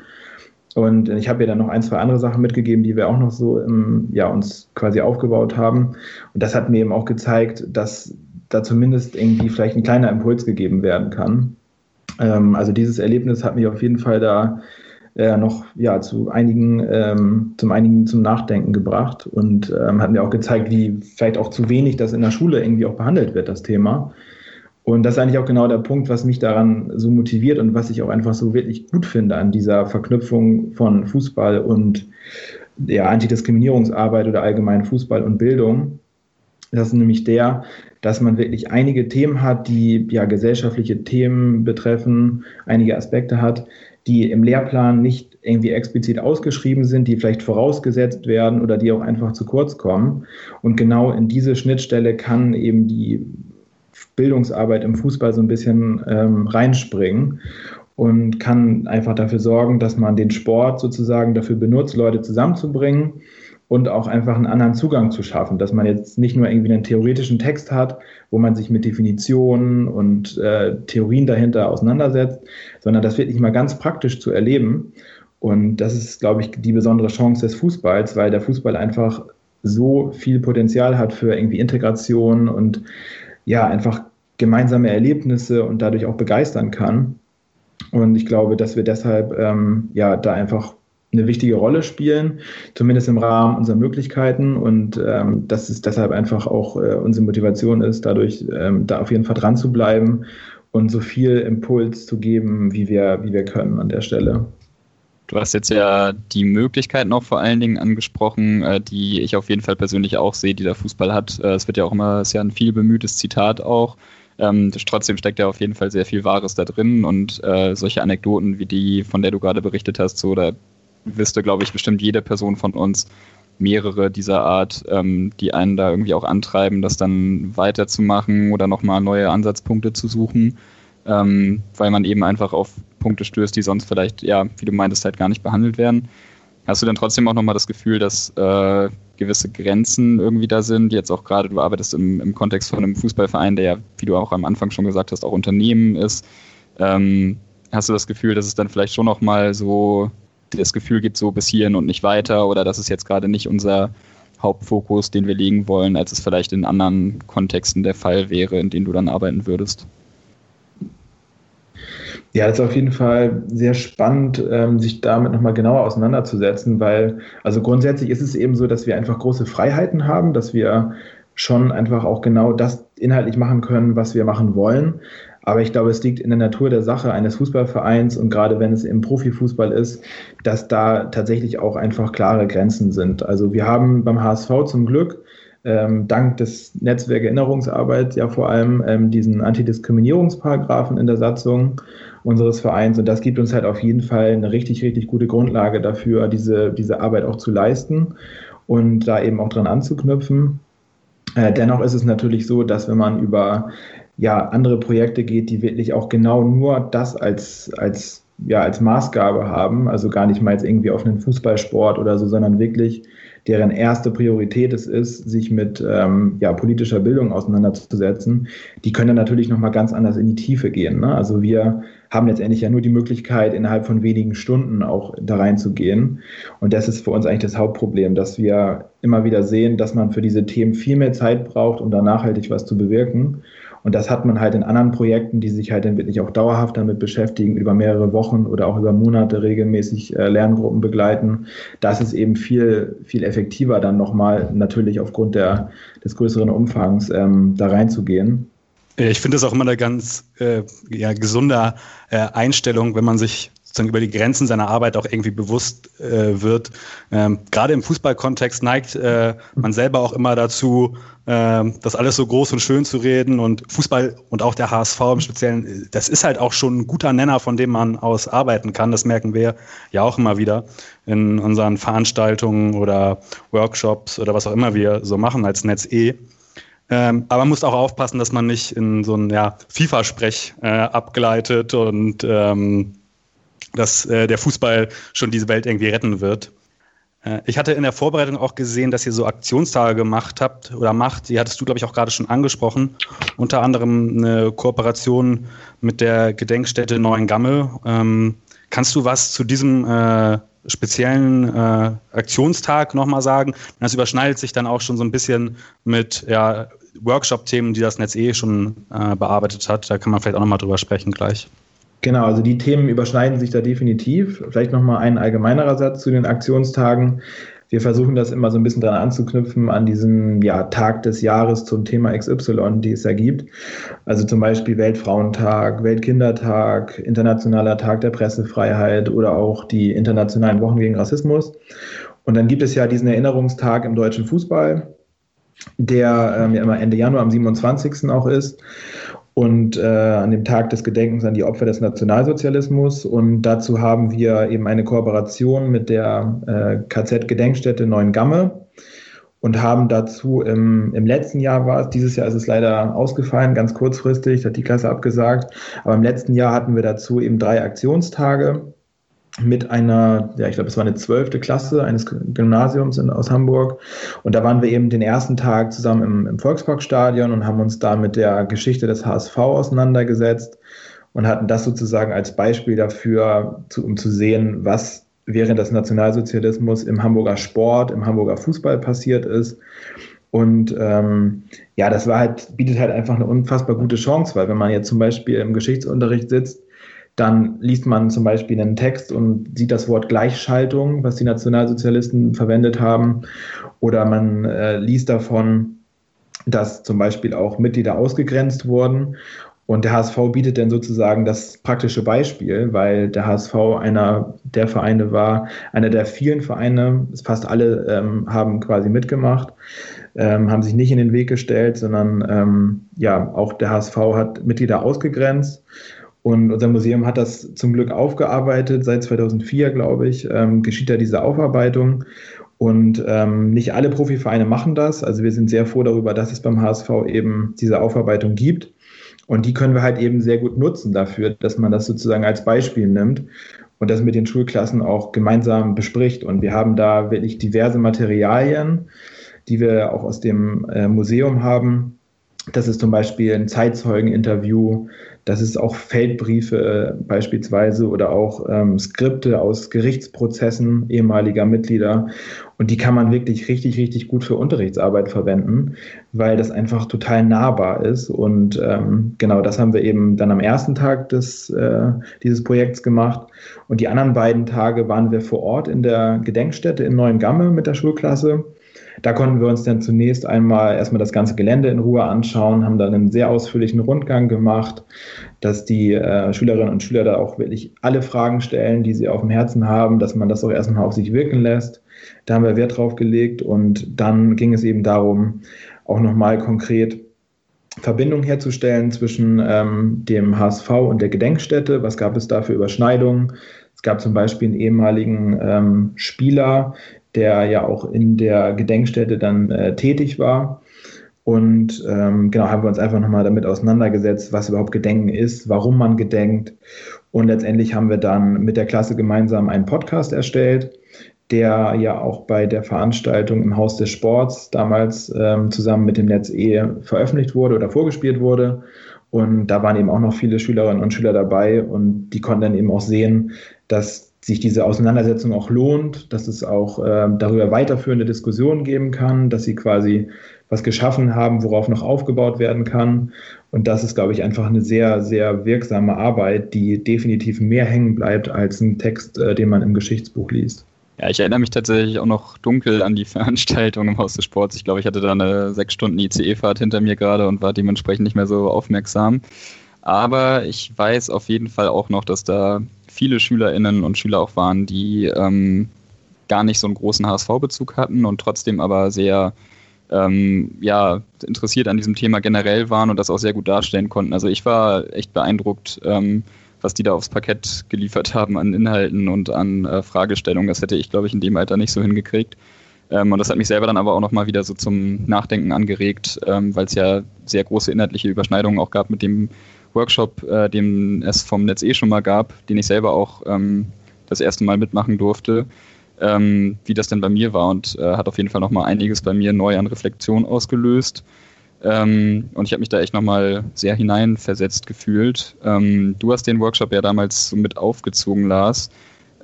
Und ich habe ihr dann noch ein, zwei andere Sachen mitgegeben, die wir auch noch so im, ja, uns quasi aufgebaut haben. Und das hat mir eben auch gezeigt, dass da zumindest irgendwie vielleicht ein kleiner Impuls gegeben werden kann. Ähm, also dieses Erlebnis hat mich auf jeden Fall da äh, noch ja, zu einigen, ähm, zum einigen zum Nachdenken gebracht und ähm, hat mir auch gezeigt, wie vielleicht auch zu wenig das in der Schule irgendwie auch behandelt wird, das Thema. Und das ist eigentlich auch genau der Punkt, was mich daran so motiviert und was ich auch einfach so wirklich gut finde an dieser Verknüpfung von Fußball und ja, Antidiskriminierungsarbeit oder allgemein Fußball und Bildung. Das ist nämlich der, dass man wirklich einige Themen hat, die ja gesellschaftliche Themen betreffen, einige Aspekte hat, die im Lehrplan nicht irgendwie explizit ausgeschrieben sind, die vielleicht vorausgesetzt werden oder die auch einfach zu kurz kommen. Und genau in diese Schnittstelle kann eben die Bildungsarbeit im Fußball so ein bisschen ähm, reinspringen und kann einfach dafür sorgen, dass man den Sport sozusagen dafür benutzt, Leute zusammenzubringen und auch einfach einen anderen Zugang zu schaffen, dass man jetzt nicht nur irgendwie einen theoretischen Text hat, wo man sich mit Definitionen und äh, Theorien dahinter auseinandersetzt, sondern das wirklich mal ganz praktisch zu erleben. Und das ist, glaube ich, die besondere Chance des Fußballs, weil der Fußball einfach so viel Potenzial hat für irgendwie Integration und ja, einfach gemeinsame Erlebnisse und dadurch auch begeistern kann. Und ich glaube, dass wir deshalb ähm, ja da einfach eine wichtige Rolle spielen, zumindest im Rahmen unserer Möglichkeiten und ähm, dass es deshalb einfach auch äh, unsere Motivation ist, dadurch ähm, da auf jeden Fall dran zu bleiben und so viel Impuls zu geben, wie wir, wie wir können an der Stelle. Du hast jetzt ja die Möglichkeiten auch vor allen Dingen angesprochen, äh, die ich auf jeden Fall persönlich auch sehe, die der Fußball hat. Äh, es wird ja auch immer, es ist ja ein viel bemühtes Zitat auch. Ähm, trotzdem steckt ja auf jeden Fall sehr viel Wahres da drin und äh, solche Anekdoten wie die, von der du gerade berichtet hast, so, da wüsste, glaube ich, bestimmt jede Person von uns mehrere dieser Art, ähm, die einen da irgendwie auch antreiben, das dann weiterzumachen oder nochmal neue Ansatzpunkte zu suchen, ähm, weil man eben einfach auf Punkte stößt, die sonst vielleicht, ja, wie du meintest, halt gar nicht behandelt werden. Hast du dann trotzdem auch nochmal das Gefühl, dass äh, gewisse Grenzen irgendwie da sind? Jetzt auch gerade, du arbeitest im, im Kontext von einem Fußballverein, der ja, wie du auch am Anfang schon gesagt hast, auch Unternehmen ist. Ähm, hast du das Gefühl, dass es dann vielleicht schon nochmal so das Gefühl gibt, so bis hierhin und nicht weiter oder das ist jetzt gerade nicht unser Hauptfokus, den wir legen wollen, als es vielleicht in anderen Kontexten der Fall wäre, in denen du dann arbeiten würdest? Ja, das ist auf jeden Fall sehr spannend, ähm, sich damit nochmal genauer auseinanderzusetzen, weil, also grundsätzlich ist es eben so, dass wir einfach große Freiheiten haben, dass wir schon einfach auch genau das inhaltlich machen können, was wir machen wollen. Aber ich glaube, es liegt in der Natur der Sache eines Fußballvereins und gerade wenn es im Profifußball ist, dass da tatsächlich auch einfach klare Grenzen sind. Also wir haben beim HSV zum Glück ähm, dank des Netzwerk Erinnerungsarbeit ja vor allem ähm, diesen Antidiskriminierungsparagraphen in der Satzung unseres Vereins und das gibt uns halt auf jeden Fall eine richtig, richtig gute Grundlage dafür, diese, diese Arbeit auch zu leisten und da eben auch dran anzuknüpfen. Äh, dennoch ist es natürlich so, dass wenn man über ja, andere Projekte geht, die wirklich auch genau nur das als, als, ja, als Maßgabe haben, also gar nicht mal jetzt irgendwie auf einen Fußballsport oder so, sondern wirklich deren erste Priorität es ist, sich mit ähm, ja, politischer Bildung auseinanderzusetzen, die können dann natürlich nochmal ganz anders in die Tiefe gehen. Ne? Also wir haben letztendlich ja nur die Möglichkeit, innerhalb von wenigen Stunden auch da reinzugehen. Und das ist für uns eigentlich das Hauptproblem, dass wir immer wieder sehen, dass man für diese Themen viel mehr Zeit braucht, um da nachhaltig was zu bewirken. Und das hat man halt in anderen Projekten, die sich halt dann wirklich auch dauerhaft damit beschäftigen, über mehrere Wochen oder auch über Monate regelmäßig äh, Lerngruppen begleiten. Das ist eben viel, viel effektiver dann nochmal natürlich aufgrund der, des größeren Umfangs ähm, da reinzugehen. Ich finde es auch immer eine ganz äh, ja, gesunde äh, Einstellung, wenn man sich sozusagen über die Grenzen seiner Arbeit auch irgendwie bewusst äh, wird. Ähm, Gerade im Fußballkontext neigt äh, man selber auch immer dazu, äh, das alles so groß und schön zu reden. Und Fußball und auch der HSV im Speziellen, das ist halt auch schon ein guter Nenner, von dem man aus arbeiten kann. Das merken wir ja auch immer wieder in unseren Veranstaltungen oder Workshops oder was auch immer wir so machen als Netz E. Ähm, aber man muss auch aufpassen, dass man nicht in so ein ja, FIFA-Sprech äh, abgleitet und ähm, dass äh, der Fußball schon diese Welt irgendwie retten wird. Äh, ich hatte in der Vorbereitung auch gesehen, dass ihr so Aktionstage gemacht habt oder macht. Die hattest du, glaube ich, auch gerade schon angesprochen. Unter anderem eine Kooperation mit der Gedenkstätte Neuengamme. Ähm, kannst du was zu diesem äh, speziellen äh, Aktionstag nochmal sagen? Das überschneidet sich dann auch schon so ein bisschen mit ja, Workshop-Themen, die das Netz eh schon äh, bearbeitet hat. Da kann man vielleicht auch nochmal drüber sprechen gleich. Genau, also die Themen überschneiden sich da definitiv. Vielleicht nochmal ein allgemeinerer Satz zu den Aktionstagen. Wir versuchen das immer so ein bisschen dran anzuknüpfen an diesen ja, Tag des Jahres zum Thema XY, die es da gibt. Also zum Beispiel Weltfrauentag, Weltkindertag, Internationaler Tag der Pressefreiheit oder auch die internationalen Wochen gegen Rassismus. Und dann gibt es ja diesen Erinnerungstag im deutschen Fußball, der ähm, ja immer Ende Januar am 27. auch ist und äh, an dem Tag des Gedenkens an die Opfer des Nationalsozialismus. Und dazu haben wir eben eine Kooperation mit der äh, KZ-Gedenkstätte Neuengamme. Und haben dazu im, im letzten Jahr war es, dieses Jahr ist es leider ausgefallen, ganz kurzfristig, hat die Klasse abgesagt, aber im letzten Jahr hatten wir dazu eben drei Aktionstage mit einer, ja, ich glaube, es war eine zwölfte Klasse eines Gymnasiums in, aus Hamburg. Und da waren wir eben den ersten Tag zusammen im, im Volksparkstadion und haben uns da mit der Geschichte des HSV auseinandergesetzt und hatten das sozusagen als Beispiel dafür, zu, um zu sehen, was während des Nationalsozialismus im Hamburger Sport, im Hamburger Fußball passiert ist. Und ähm, ja, das war halt, bietet halt einfach eine unfassbar gute Chance, weil wenn man jetzt zum Beispiel im Geschichtsunterricht sitzt, dann liest man zum Beispiel einen Text und sieht das Wort Gleichschaltung, was die Nationalsozialisten verwendet haben. Oder man äh, liest davon, dass zum Beispiel auch Mitglieder ausgegrenzt wurden. Und der HSV bietet dann sozusagen das praktische Beispiel, weil der HSV einer der Vereine war, einer der vielen Vereine, fast alle ähm, haben quasi mitgemacht, ähm, haben sich nicht in den Weg gestellt, sondern ähm, ja, auch der HSV hat Mitglieder ausgegrenzt und unser Museum hat das zum Glück aufgearbeitet. Seit 2004, glaube ich, ähm, geschieht da diese Aufarbeitung. Und ähm, nicht alle Profivereine machen das. Also wir sind sehr froh darüber, dass es beim HSV eben diese Aufarbeitung gibt. Und die können wir halt eben sehr gut nutzen dafür, dass man das sozusagen als Beispiel nimmt und das mit den Schulklassen auch gemeinsam bespricht. Und wir haben da wirklich diverse Materialien, die wir auch aus dem äh, Museum haben. Das ist zum Beispiel ein Zeitzeugeninterview das ist auch Feldbriefe äh, beispielsweise oder auch ähm, Skripte aus Gerichtsprozessen ehemaliger Mitglieder. Und die kann man wirklich richtig, richtig gut für Unterrichtsarbeit verwenden, weil das einfach total nahbar ist. Und ähm, genau das haben wir eben dann am ersten Tag des, äh, dieses Projekts gemacht. Und die anderen beiden Tage waren wir vor Ort in der Gedenkstätte in Neuengamme mit der Schulklasse. Da konnten wir uns dann zunächst einmal erstmal das ganze Gelände in Ruhe anschauen, haben dann einen sehr ausführlichen Rundgang gemacht, dass die äh, Schülerinnen und Schüler da auch wirklich alle Fragen stellen, die sie auf dem Herzen haben, dass man das auch erstmal auf sich wirken lässt. Da haben wir Wert drauf gelegt und dann ging es eben darum, auch nochmal konkret Verbindung herzustellen zwischen ähm, dem HSV und der Gedenkstätte. Was gab es da für Überschneidungen? Es gab zum Beispiel einen ehemaligen ähm, Spieler, der ja auch in der Gedenkstätte dann äh, tätig war. Und ähm, genau haben wir uns einfach nochmal damit auseinandergesetzt, was überhaupt Gedenken ist, warum man gedenkt. Und letztendlich haben wir dann mit der Klasse gemeinsam einen Podcast erstellt, der ja auch bei der Veranstaltung im Haus des Sports damals ähm, zusammen mit dem Netz E veröffentlicht wurde oder vorgespielt wurde. Und da waren eben auch noch viele Schülerinnen und Schüler dabei und die konnten dann eben auch sehen, dass sich diese Auseinandersetzung auch lohnt, dass es auch äh, darüber weiterführende Diskussionen geben kann, dass sie quasi was geschaffen haben, worauf noch aufgebaut werden kann. Und das ist, glaube ich, einfach eine sehr, sehr wirksame Arbeit, die definitiv mehr hängen bleibt als ein Text, äh, den man im Geschichtsbuch liest. Ja, ich erinnere mich tatsächlich auch noch dunkel an die [LAUGHS] Veranstaltung im Haus des Sports. Ich glaube, ich hatte da eine sechs Stunden ICE-Fahrt hinter mir gerade und war dementsprechend nicht mehr so aufmerksam. Aber ich weiß auf jeden Fall auch noch, dass da viele SchülerInnen und Schüler auch waren, die ähm, gar nicht so einen großen HSV-Bezug hatten und trotzdem aber sehr ähm, ja, interessiert an diesem Thema generell waren und das auch sehr gut darstellen konnten. Also ich war echt beeindruckt, ähm, was die da aufs Parkett geliefert haben an Inhalten und an äh, Fragestellungen. Das hätte ich, glaube ich, in dem Alter nicht so hingekriegt. Ähm, und das hat mich selber dann aber auch nochmal wieder so zum Nachdenken angeregt, ähm, weil es ja sehr große inhaltliche Überschneidungen auch gab mit dem Workshop, äh, den es vom Netz eh schon mal gab, den ich selber auch ähm, das erste Mal mitmachen durfte, ähm, wie das denn bei mir war und äh, hat auf jeden Fall nochmal einiges bei mir neu an Reflexion ausgelöst. Ähm, und ich habe mich da echt nochmal sehr hineinversetzt gefühlt. Ähm, du hast den Workshop ja damals so mit aufgezogen, Lars.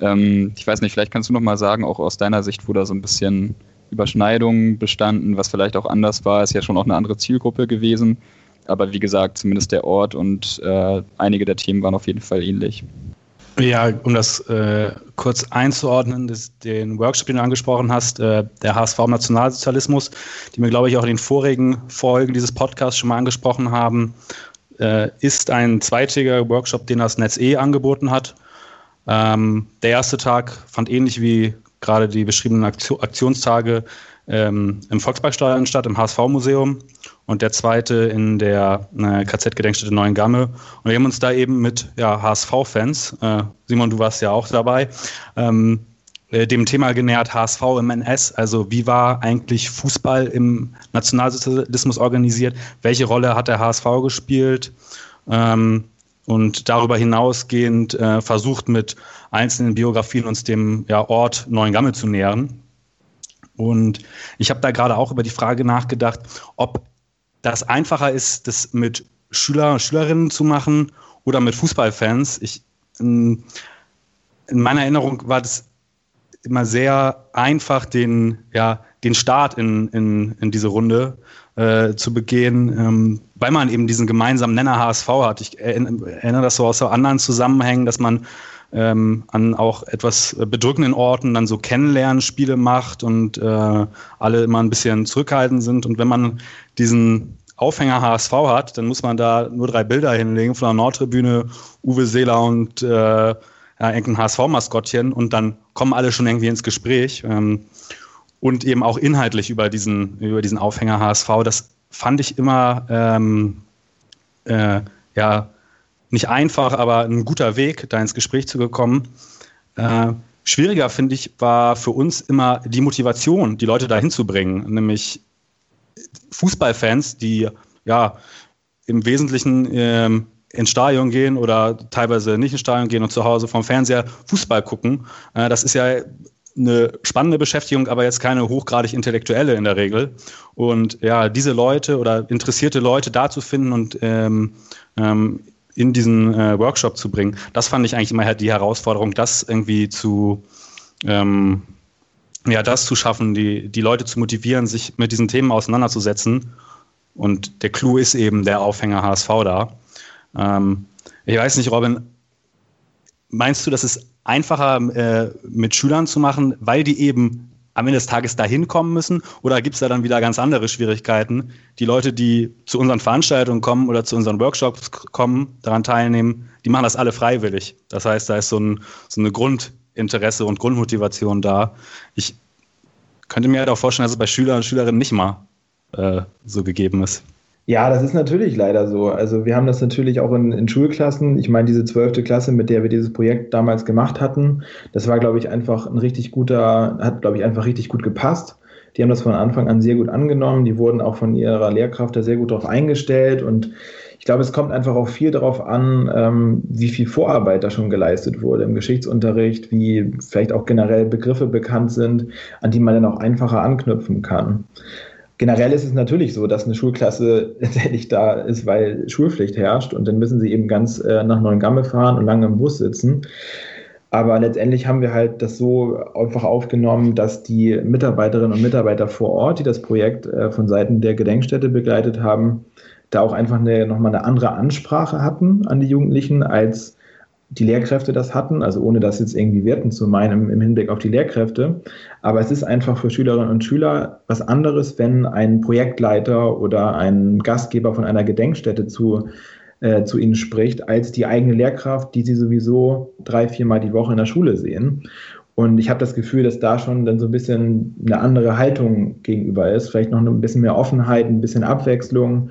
Ähm, ich weiß nicht, vielleicht kannst du nochmal sagen, auch aus deiner Sicht, wo da so ein bisschen Überschneidungen bestanden, was vielleicht auch anders war, ist ja schon auch eine andere Zielgruppe gewesen. Aber wie gesagt, zumindest der Ort und äh, einige der Themen waren auf jeden Fall ähnlich. Ja, um das äh, kurz einzuordnen, das, den Workshop, den du angesprochen hast, äh, der HSV Nationalsozialismus, die wir, glaube ich, auch in den vorigen Folgen dieses Podcasts schon mal angesprochen haben, äh, ist ein zweitägiger Workshop, den das Netz E angeboten hat. Ähm, der erste Tag fand ähnlich wie gerade die beschriebenen Aktion Aktionstage ähm, im Volksparkstadion statt, im HSV-Museum und der zweite in der äh, KZ-Gedenkstätte Neuengamme. Und wir haben uns da eben mit ja, HSV-Fans, äh, Simon, du warst ja auch dabei, ähm, äh, dem Thema genähert HSV im NS. Also wie war eigentlich Fußball im Nationalsozialismus organisiert? Welche Rolle hat der HSV gespielt? Ähm, und darüber hinausgehend äh, versucht mit einzelnen Biografien uns dem ja, Ort Neuengamme zu nähern. Und ich habe da gerade auch über die Frage nachgedacht, ob das einfacher ist, das mit Schüler und Schülerinnen zu machen oder mit Fußballfans. Ich, in, in meiner Erinnerung war das immer sehr einfach, den, ja, den Start in, in, in diese Runde äh, zu begehen, ähm, weil man eben diesen gemeinsamen Nenner HSV hat. Ich erinnere das so aus anderen Zusammenhängen, dass man ähm, an auch etwas bedrückenden Orten dann so Kennenlernspiele macht und äh, alle immer ein bisschen zurückhaltend sind. Und wenn man diesen Aufhänger HSV hat, dann muss man da nur drei Bilder hinlegen von der Nordtribüne, Uwe Seeler und äh, ja, irgendein HSV-Maskottchen und dann kommen alle schon irgendwie ins Gespräch. Ähm, und eben auch inhaltlich über diesen, über diesen Aufhänger HSV. Das fand ich immer ähm, äh, ja, nicht einfach, aber ein guter Weg, da ins Gespräch zu gekommen. Äh, schwieriger, finde ich, war für uns immer die Motivation, die Leute dahin zu bringen, nämlich Fußballfans, die ja im Wesentlichen ähm, ins Stadion gehen oder teilweise nicht ins Stadion gehen und zu Hause vom Fernseher Fußball gucken. Äh, das ist ja eine spannende Beschäftigung, aber jetzt keine hochgradig intellektuelle in der Regel. Und ja, diese Leute oder interessierte Leute da zu finden und ähm, ähm, in diesen äh, Workshop zu bringen. Das fand ich eigentlich immer halt die Herausforderung, das irgendwie zu, ähm, ja, das zu schaffen, die, die Leute zu motivieren, sich mit diesen Themen auseinanderzusetzen. Und der Clou ist eben der Aufhänger HSV da. Ähm, ich weiß nicht, Robin, meinst du, dass es einfacher äh, mit Schülern zu machen, weil die eben am Ende des Tages dahin kommen müssen? Oder gibt es da dann wieder ganz andere Schwierigkeiten? Die Leute, die zu unseren Veranstaltungen kommen oder zu unseren Workshops kommen, daran teilnehmen, die machen das alle freiwillig. Das heißt, da ist so, ein, so eine Grundinteresse und Grundmotivation da. Ich könnte mir halt auch vorstellen, dass es bei Schülern und Schülerinnen nicht mal äh, so gegeben ist. Ja, das ist natürlich leider so. Also wir haben das natürlich auch in, in Schulklassen. Ich meine, diese zwölfte Klasse, mit der wir dieses Projekt damals gemacht hatten, das war, glaube ich, einfach ein richtig guter, hat, glaube ich, einfach richtig gut gepasst. Die haben das von Anfang an sehr gut angenommen. Die wurden auch von ihrer Lehrkraft da sehr gut darauf eingestellt. Und ich glaube, es kommt einfach auch viel darauf an, ähm, wie viel Vorarbeit da schon geleistet wurde im Geschichtsunterricht, wie vielleicht auch generell Begriffe bekannt sind, an die man dann auch einfacher anknüpfen kann. Generell ist es natürlich so, dass eine Schulklasse [LAUGHS] letztendlich da ist, weil Schulpflicht herrscht und dann müssen sie eben ganz äh, nach Neuengamme fahren und lange im Bus sitzen. Aber letztendlich haben wir halt das so einfach aufgenommen, dass die Mitarbeiterinnen und Mitarbeiter vor Ort, die das Projekt äh, von Seiten der Gedenkstätte begleitet haben, da auch einfach eine, nochmal eine andere Ansprache hatten an die Jugendlichen als die Lehrkräfte das hatten, also ohne das jetzt irgendwie werten zu meinen im, Hinblick auf die Lehrkräfte. Aber es ist einfach für Schülerinnen und Schüler was anderes, wenn ein Projektleiter oder ein Gastgeber von einer Gedenkstätte zu äh, zu ihnen spricht, als die eigene Lehrkraft, die sie sowieso drei, viermal die Woche in der Schule sehen. Und ich habe das Gefühl, dass da schon dann so ein bisschen eine andere Haltung gegenüber ist, vielleicht noch ein bisschen mehr Offenheit, ein bisschen Abwechslung.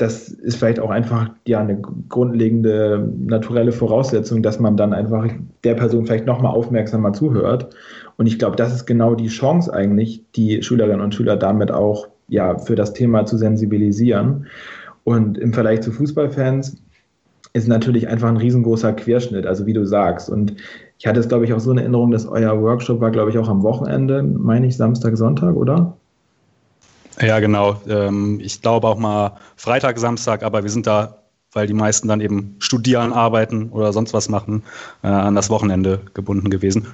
Das ist vielleicht auch einfach ja eine grundlegende naturelle Voraussetzung, dass man dann einfach der Person vielleicht noch mal aufmerksamer zuhört. Und ich glaube, das ist genau die Chance eigentlich, die Schülerinnen und Schüler damit auch ja für das Thema zu sensibilisieren. Und im Vergleich zu Fußballfans ist natürlich einfach ein riesengroßer Querschnitt, also wie du sagst. Und ich hatte es, glaube ich, auch so eine Erinnerung, dass euer Workshop war, glaube ich, auch am Wochenende, meine ich, Samstag, Sonntag, oder? Ja, genau. Ähm, ich glaube auch mal Freitag, Samstag, aber wir sind da, weil die meisten dann eben studieren, arbeiten oder sonst was machen, äh, an das Wochenende gebunden gewesen.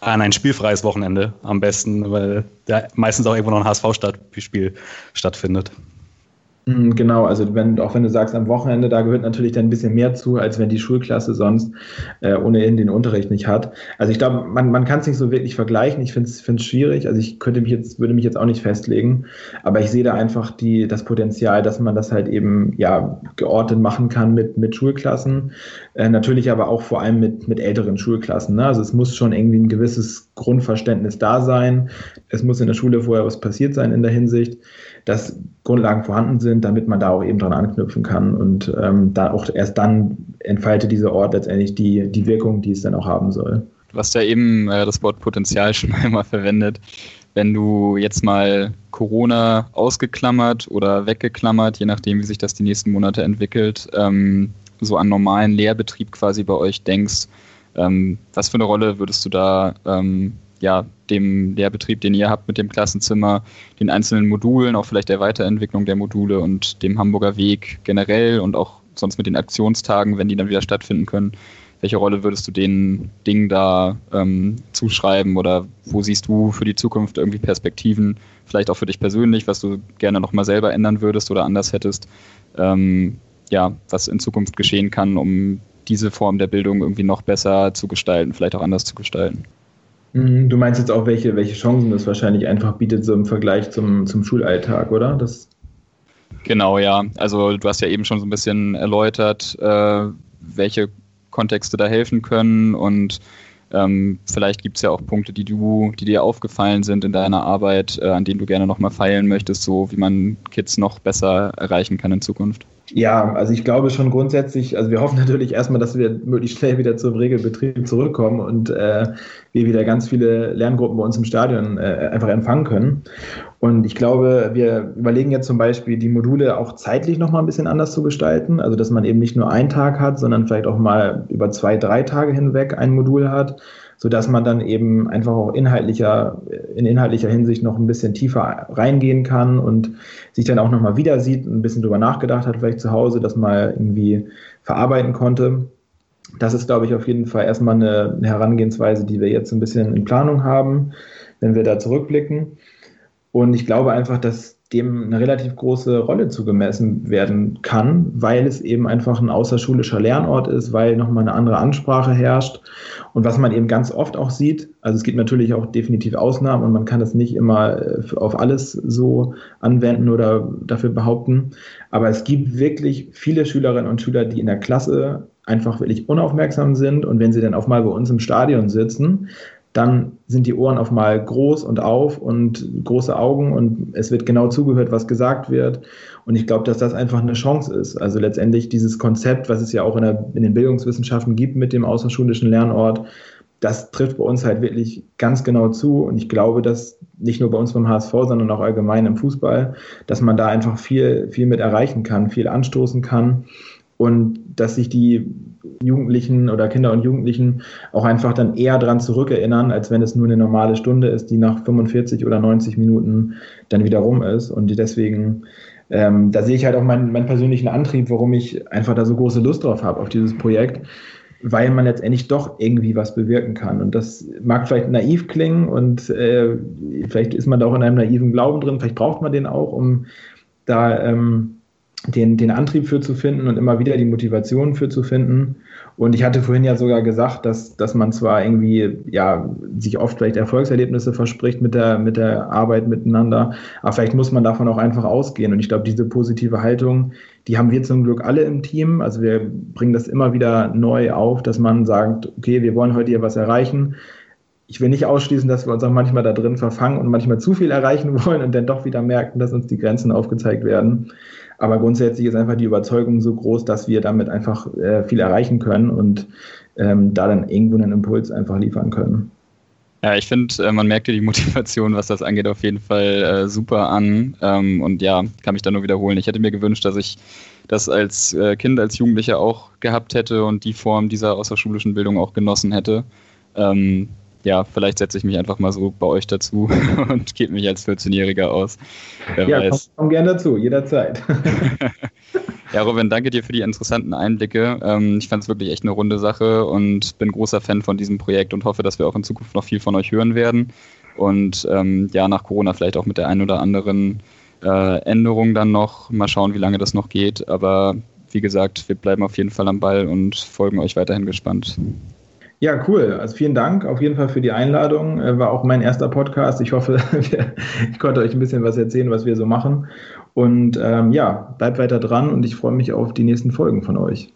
An ein spielfreies Wochenende am besten, weil da meistens auch irgendwo noch ein HSV-Spiel stattfindet. Mhm, genau, also wenn, auch wenn du sagst am Wochenende, da gehört natürlich dann ein bisschen mehr zu, als wenn die Schulklasse sonst äh, ohnehin den Unterricht nicht hat. Also ich glaube, man, man kann es nicht so wirklich vergleichen. Ich finde es schwierig. Also ich könnte mich jetzt, würde mich jetzt auch nicht festlegen, aber ich sehe da einfach die, das Potenzial, dass man das halt eben ja geordnet machen kann mit, mit Schulklassen. Äh, natürlich aber auch vor allem mit, mit älteren Schulklassen. Ne? Also es muss schon irgendwie ein gewisses Grundverständnis da sein. Es muss in der Schule vorher was passiert sein in der Hinsicht dass Grundlagen vorhanden sind, damit man da auch eben dran anknüpfen kann. Und ähm, da auch erst dann entfaltet dieser Ort letztendlich die, die Wirkung, die es dann auch haben soll. Du hast ja eben äh, das Wort Potenzial [LAUGHS] schon einmal verwendet. Wenn du jetzt mal Corona ausgeklammert oder weggeklammert, je nachdem, wie sich das die nächsten Monate entwickelt, ähm, so an normalen Lehrbetrieb quasi bei euch denkst, ähm, was für eine Rolle würdest du da ähm, ja, dem Lehrbetrieb, den ihr habt mit dem Klassenzimmer, den einzelnen Modulen, auch vielleicht der Weiterentwicklung der Module und dem Hamburger Weg generell und auch sonst mit den Aktionstagen, wenn die dann wieder stattfinden können. Welche Rolle würdest du den Dingen da ähm, zuschreiben oder wo siehst du für die Zukunft irgendwie Perspektiven, vielleicht auch für dich persönlich, was du gerne nochmal selber ändern würdest oder anders hättest? Ähm, ja, was in Zukunft geschehen kann, um diese Form der Bildung irgendwie noch besser zu gestalten, vielleicht auch anders zu gestalten? Mhm, du meinst jetzt auch, welche, welche Chancen das wahrscheinlich einfach bietet, so im Vergleich zum, zum Schulalltag, oder? Das genau, ja. Also du hast ja eben schon so ein bisschen erläutert, äh, welche Kontexte da helfen können und ähm, vielleicht gibt es ja auch Punkte, die du, die dir aufgefallen sind in deiner Arbeit, äh, an denen du gerne nochmal feilen möchtest, so wie man Kids noch besser erreichen kann in Zukunft. Ja, also ich glaube schon grundsätzlich, also wir hoffen [LAUGHS] natürlich erstmal, dass wir möglichst schnell wieder zum Regelbetrieb zurückkommen und äh, wir wieder ganz viele Lerngruppen bei uns im Stadion äh, einfach empfangen können. Und ich glaube, wir überlegen jetzt zum Beispiel, die Module auch zeitlich nochmal ein bisschen anders zu gestalten. Also, dass man eben nicht nur einen Tag hat, sondern vielleicht auch mal über zwei, drei Tage hinweg ein Modul hat so dass man dann eben einfach auch inhaltlicher, in inhaltlicher Hinsicht noch ein bisschen tiefer reingehen kann und sich dann auch nochmal wieder sieht, ein bisschen drüber nachgedacht hat, vielleicht zu Hause, das mal irgendwie verarbeiten konnte. Das ist, glaube ich, auf jeden Fall erstmal eine, Herangehensweise, die wir jetzt ein bisschen in Planung haben, wenn wir da zurückblicken. Und ich glaube einfach, dass dem eine relativ große Rolle zugemessen werden kann, weil es eben einfach ein außerschulischer Lernort ist, weil nochmal eine andere Ansprache herrscht. Und was man eben ganz oft auch sieht, also es gibt natürlich auch definitiv Ausnahmen und man kann das nicht immer äh, auf alles so anwenden oder dafür behaupten, aber es gibt wirklich viele Schülerinnen und Schüler, die in der Klasse einfach wirklich unaufmerksam sind und wenn sie dann auch mal bei uns im Stadion sitzen, dann sind die Ohren auf mal groß und auf und große Augen und es wird genau zugehört, was gesagt wird. Und ich glaube, dass das einfach eine Chance ist. Also letztendlich dieses Konzept, was es ja auch in, der, in den Bildungswissenschaften gibt mit dem außerschulischen Lernort, das trifft bei uns halt wirklich ganz genau zu. Und ich glaube, dass nicht nur bei uns beim HSV, sondern auch allgemein im Fußball, dass man da einfach viel, viel mit erreichen kann, viel anstoßen kann und dass sich die Jugendlichen oder Kinder und Jugendlichen auch einfach dann eher daran zurückerinnern, als wenn es nur eine normale Stunde ist, die nach 45 oder 90 Minuten dann wieder rum ist. Und deswegen, ähm, da sehe ich halt auch meinen, meinen persönlichen Antrieb, warum ich einfach da so große Lust drauf habe, auf dieses Projekt, weil man letztendlich doch irgendwie was bewirken kann. Und das mag vielleicht naiv klingen und äh, vielleicht ist man da auch in einem naiven Glauben drin, vielleicht braucht man den auch, um da. Ähm, den, den Antrieb für zu finden und immer wieder die Motivation für zu finden. Und ich hatte vorhin ja sogar gesagt, dass, dass man zwar irgendwie, ja, sich oft vielleicht Erfolgserlebnisse verspricht mit der, mit der Arbeit miteinander, aber vielleicht muss man davon auch einfach ausgehen. Und ich glaube, diese positive Haltung, die haben wir zum Glück alle im Team. Also wir bringen das immer wieder neu auf, dass man sagt, okay, wir wollen heute hier was erreichen. Ich will nicht ausschließen, dass wir uns auch manchmal da drin verfangen und manchmal zu viel erreichen [LAUGHS] wollen und dann doch wieder merken, dass uns die Grenzen aufgezeigt werden. Aber grundsätzlich ist einfach die Überzeugung so groß, dass wir damit einfach äh, viel erreichen können und ähm, da dann irgendwo einen Impuls einfach liefern können. Ja, ich finde, äh, man merkt dir die Motivation, was das angeht, auf jeden Fall äh, super an. Ähm, und ja, kann mich da nur wiederholen. Ich hätte mir gewünscht, dass ich das als äh, Kind, als Jugendlicher auch gehabt hätte und die Form dieser außerschulischen Bildung auch genossen hätte. Ähm, ja, vielleicht setze ich mich einfach mal so bei euch dazu [LAUGHS] und gebe mich als 14-Jähriger aus. Wer ja, weiß. Komm, komm gerne dazu, jederzeit. [LAUGHS] ja, Robin, danke dir für die interessanten Einblicke. Ähm, ich fand es wirklich echt eine runde Sache und bin großer Fan von diesem Projekt und hoffe, dass wir auch in Zukunft noch viel von euch hören werden. Und ähm, ja, nach Corona vielleicht auch mit der einen oder anderen äh, Änderung dann noch. Mal schauen, wie lange das noch geht. Aber wie gesagt, wir bleiben auf jeden Fall am Ball und folgen euch weiterhin gespannt. Ja, cool. Also vielen Dank auf jeden Fall für die Einladung. Äh, war auch mein erster Podcast. Ich hoffe, [LAUGHS] ich konnte euch ein bisschen was erzählen, was wir so machen. Und ähm, ja, bleibt weiter dran und ich freue mich auf die nächsten Folgen von euch.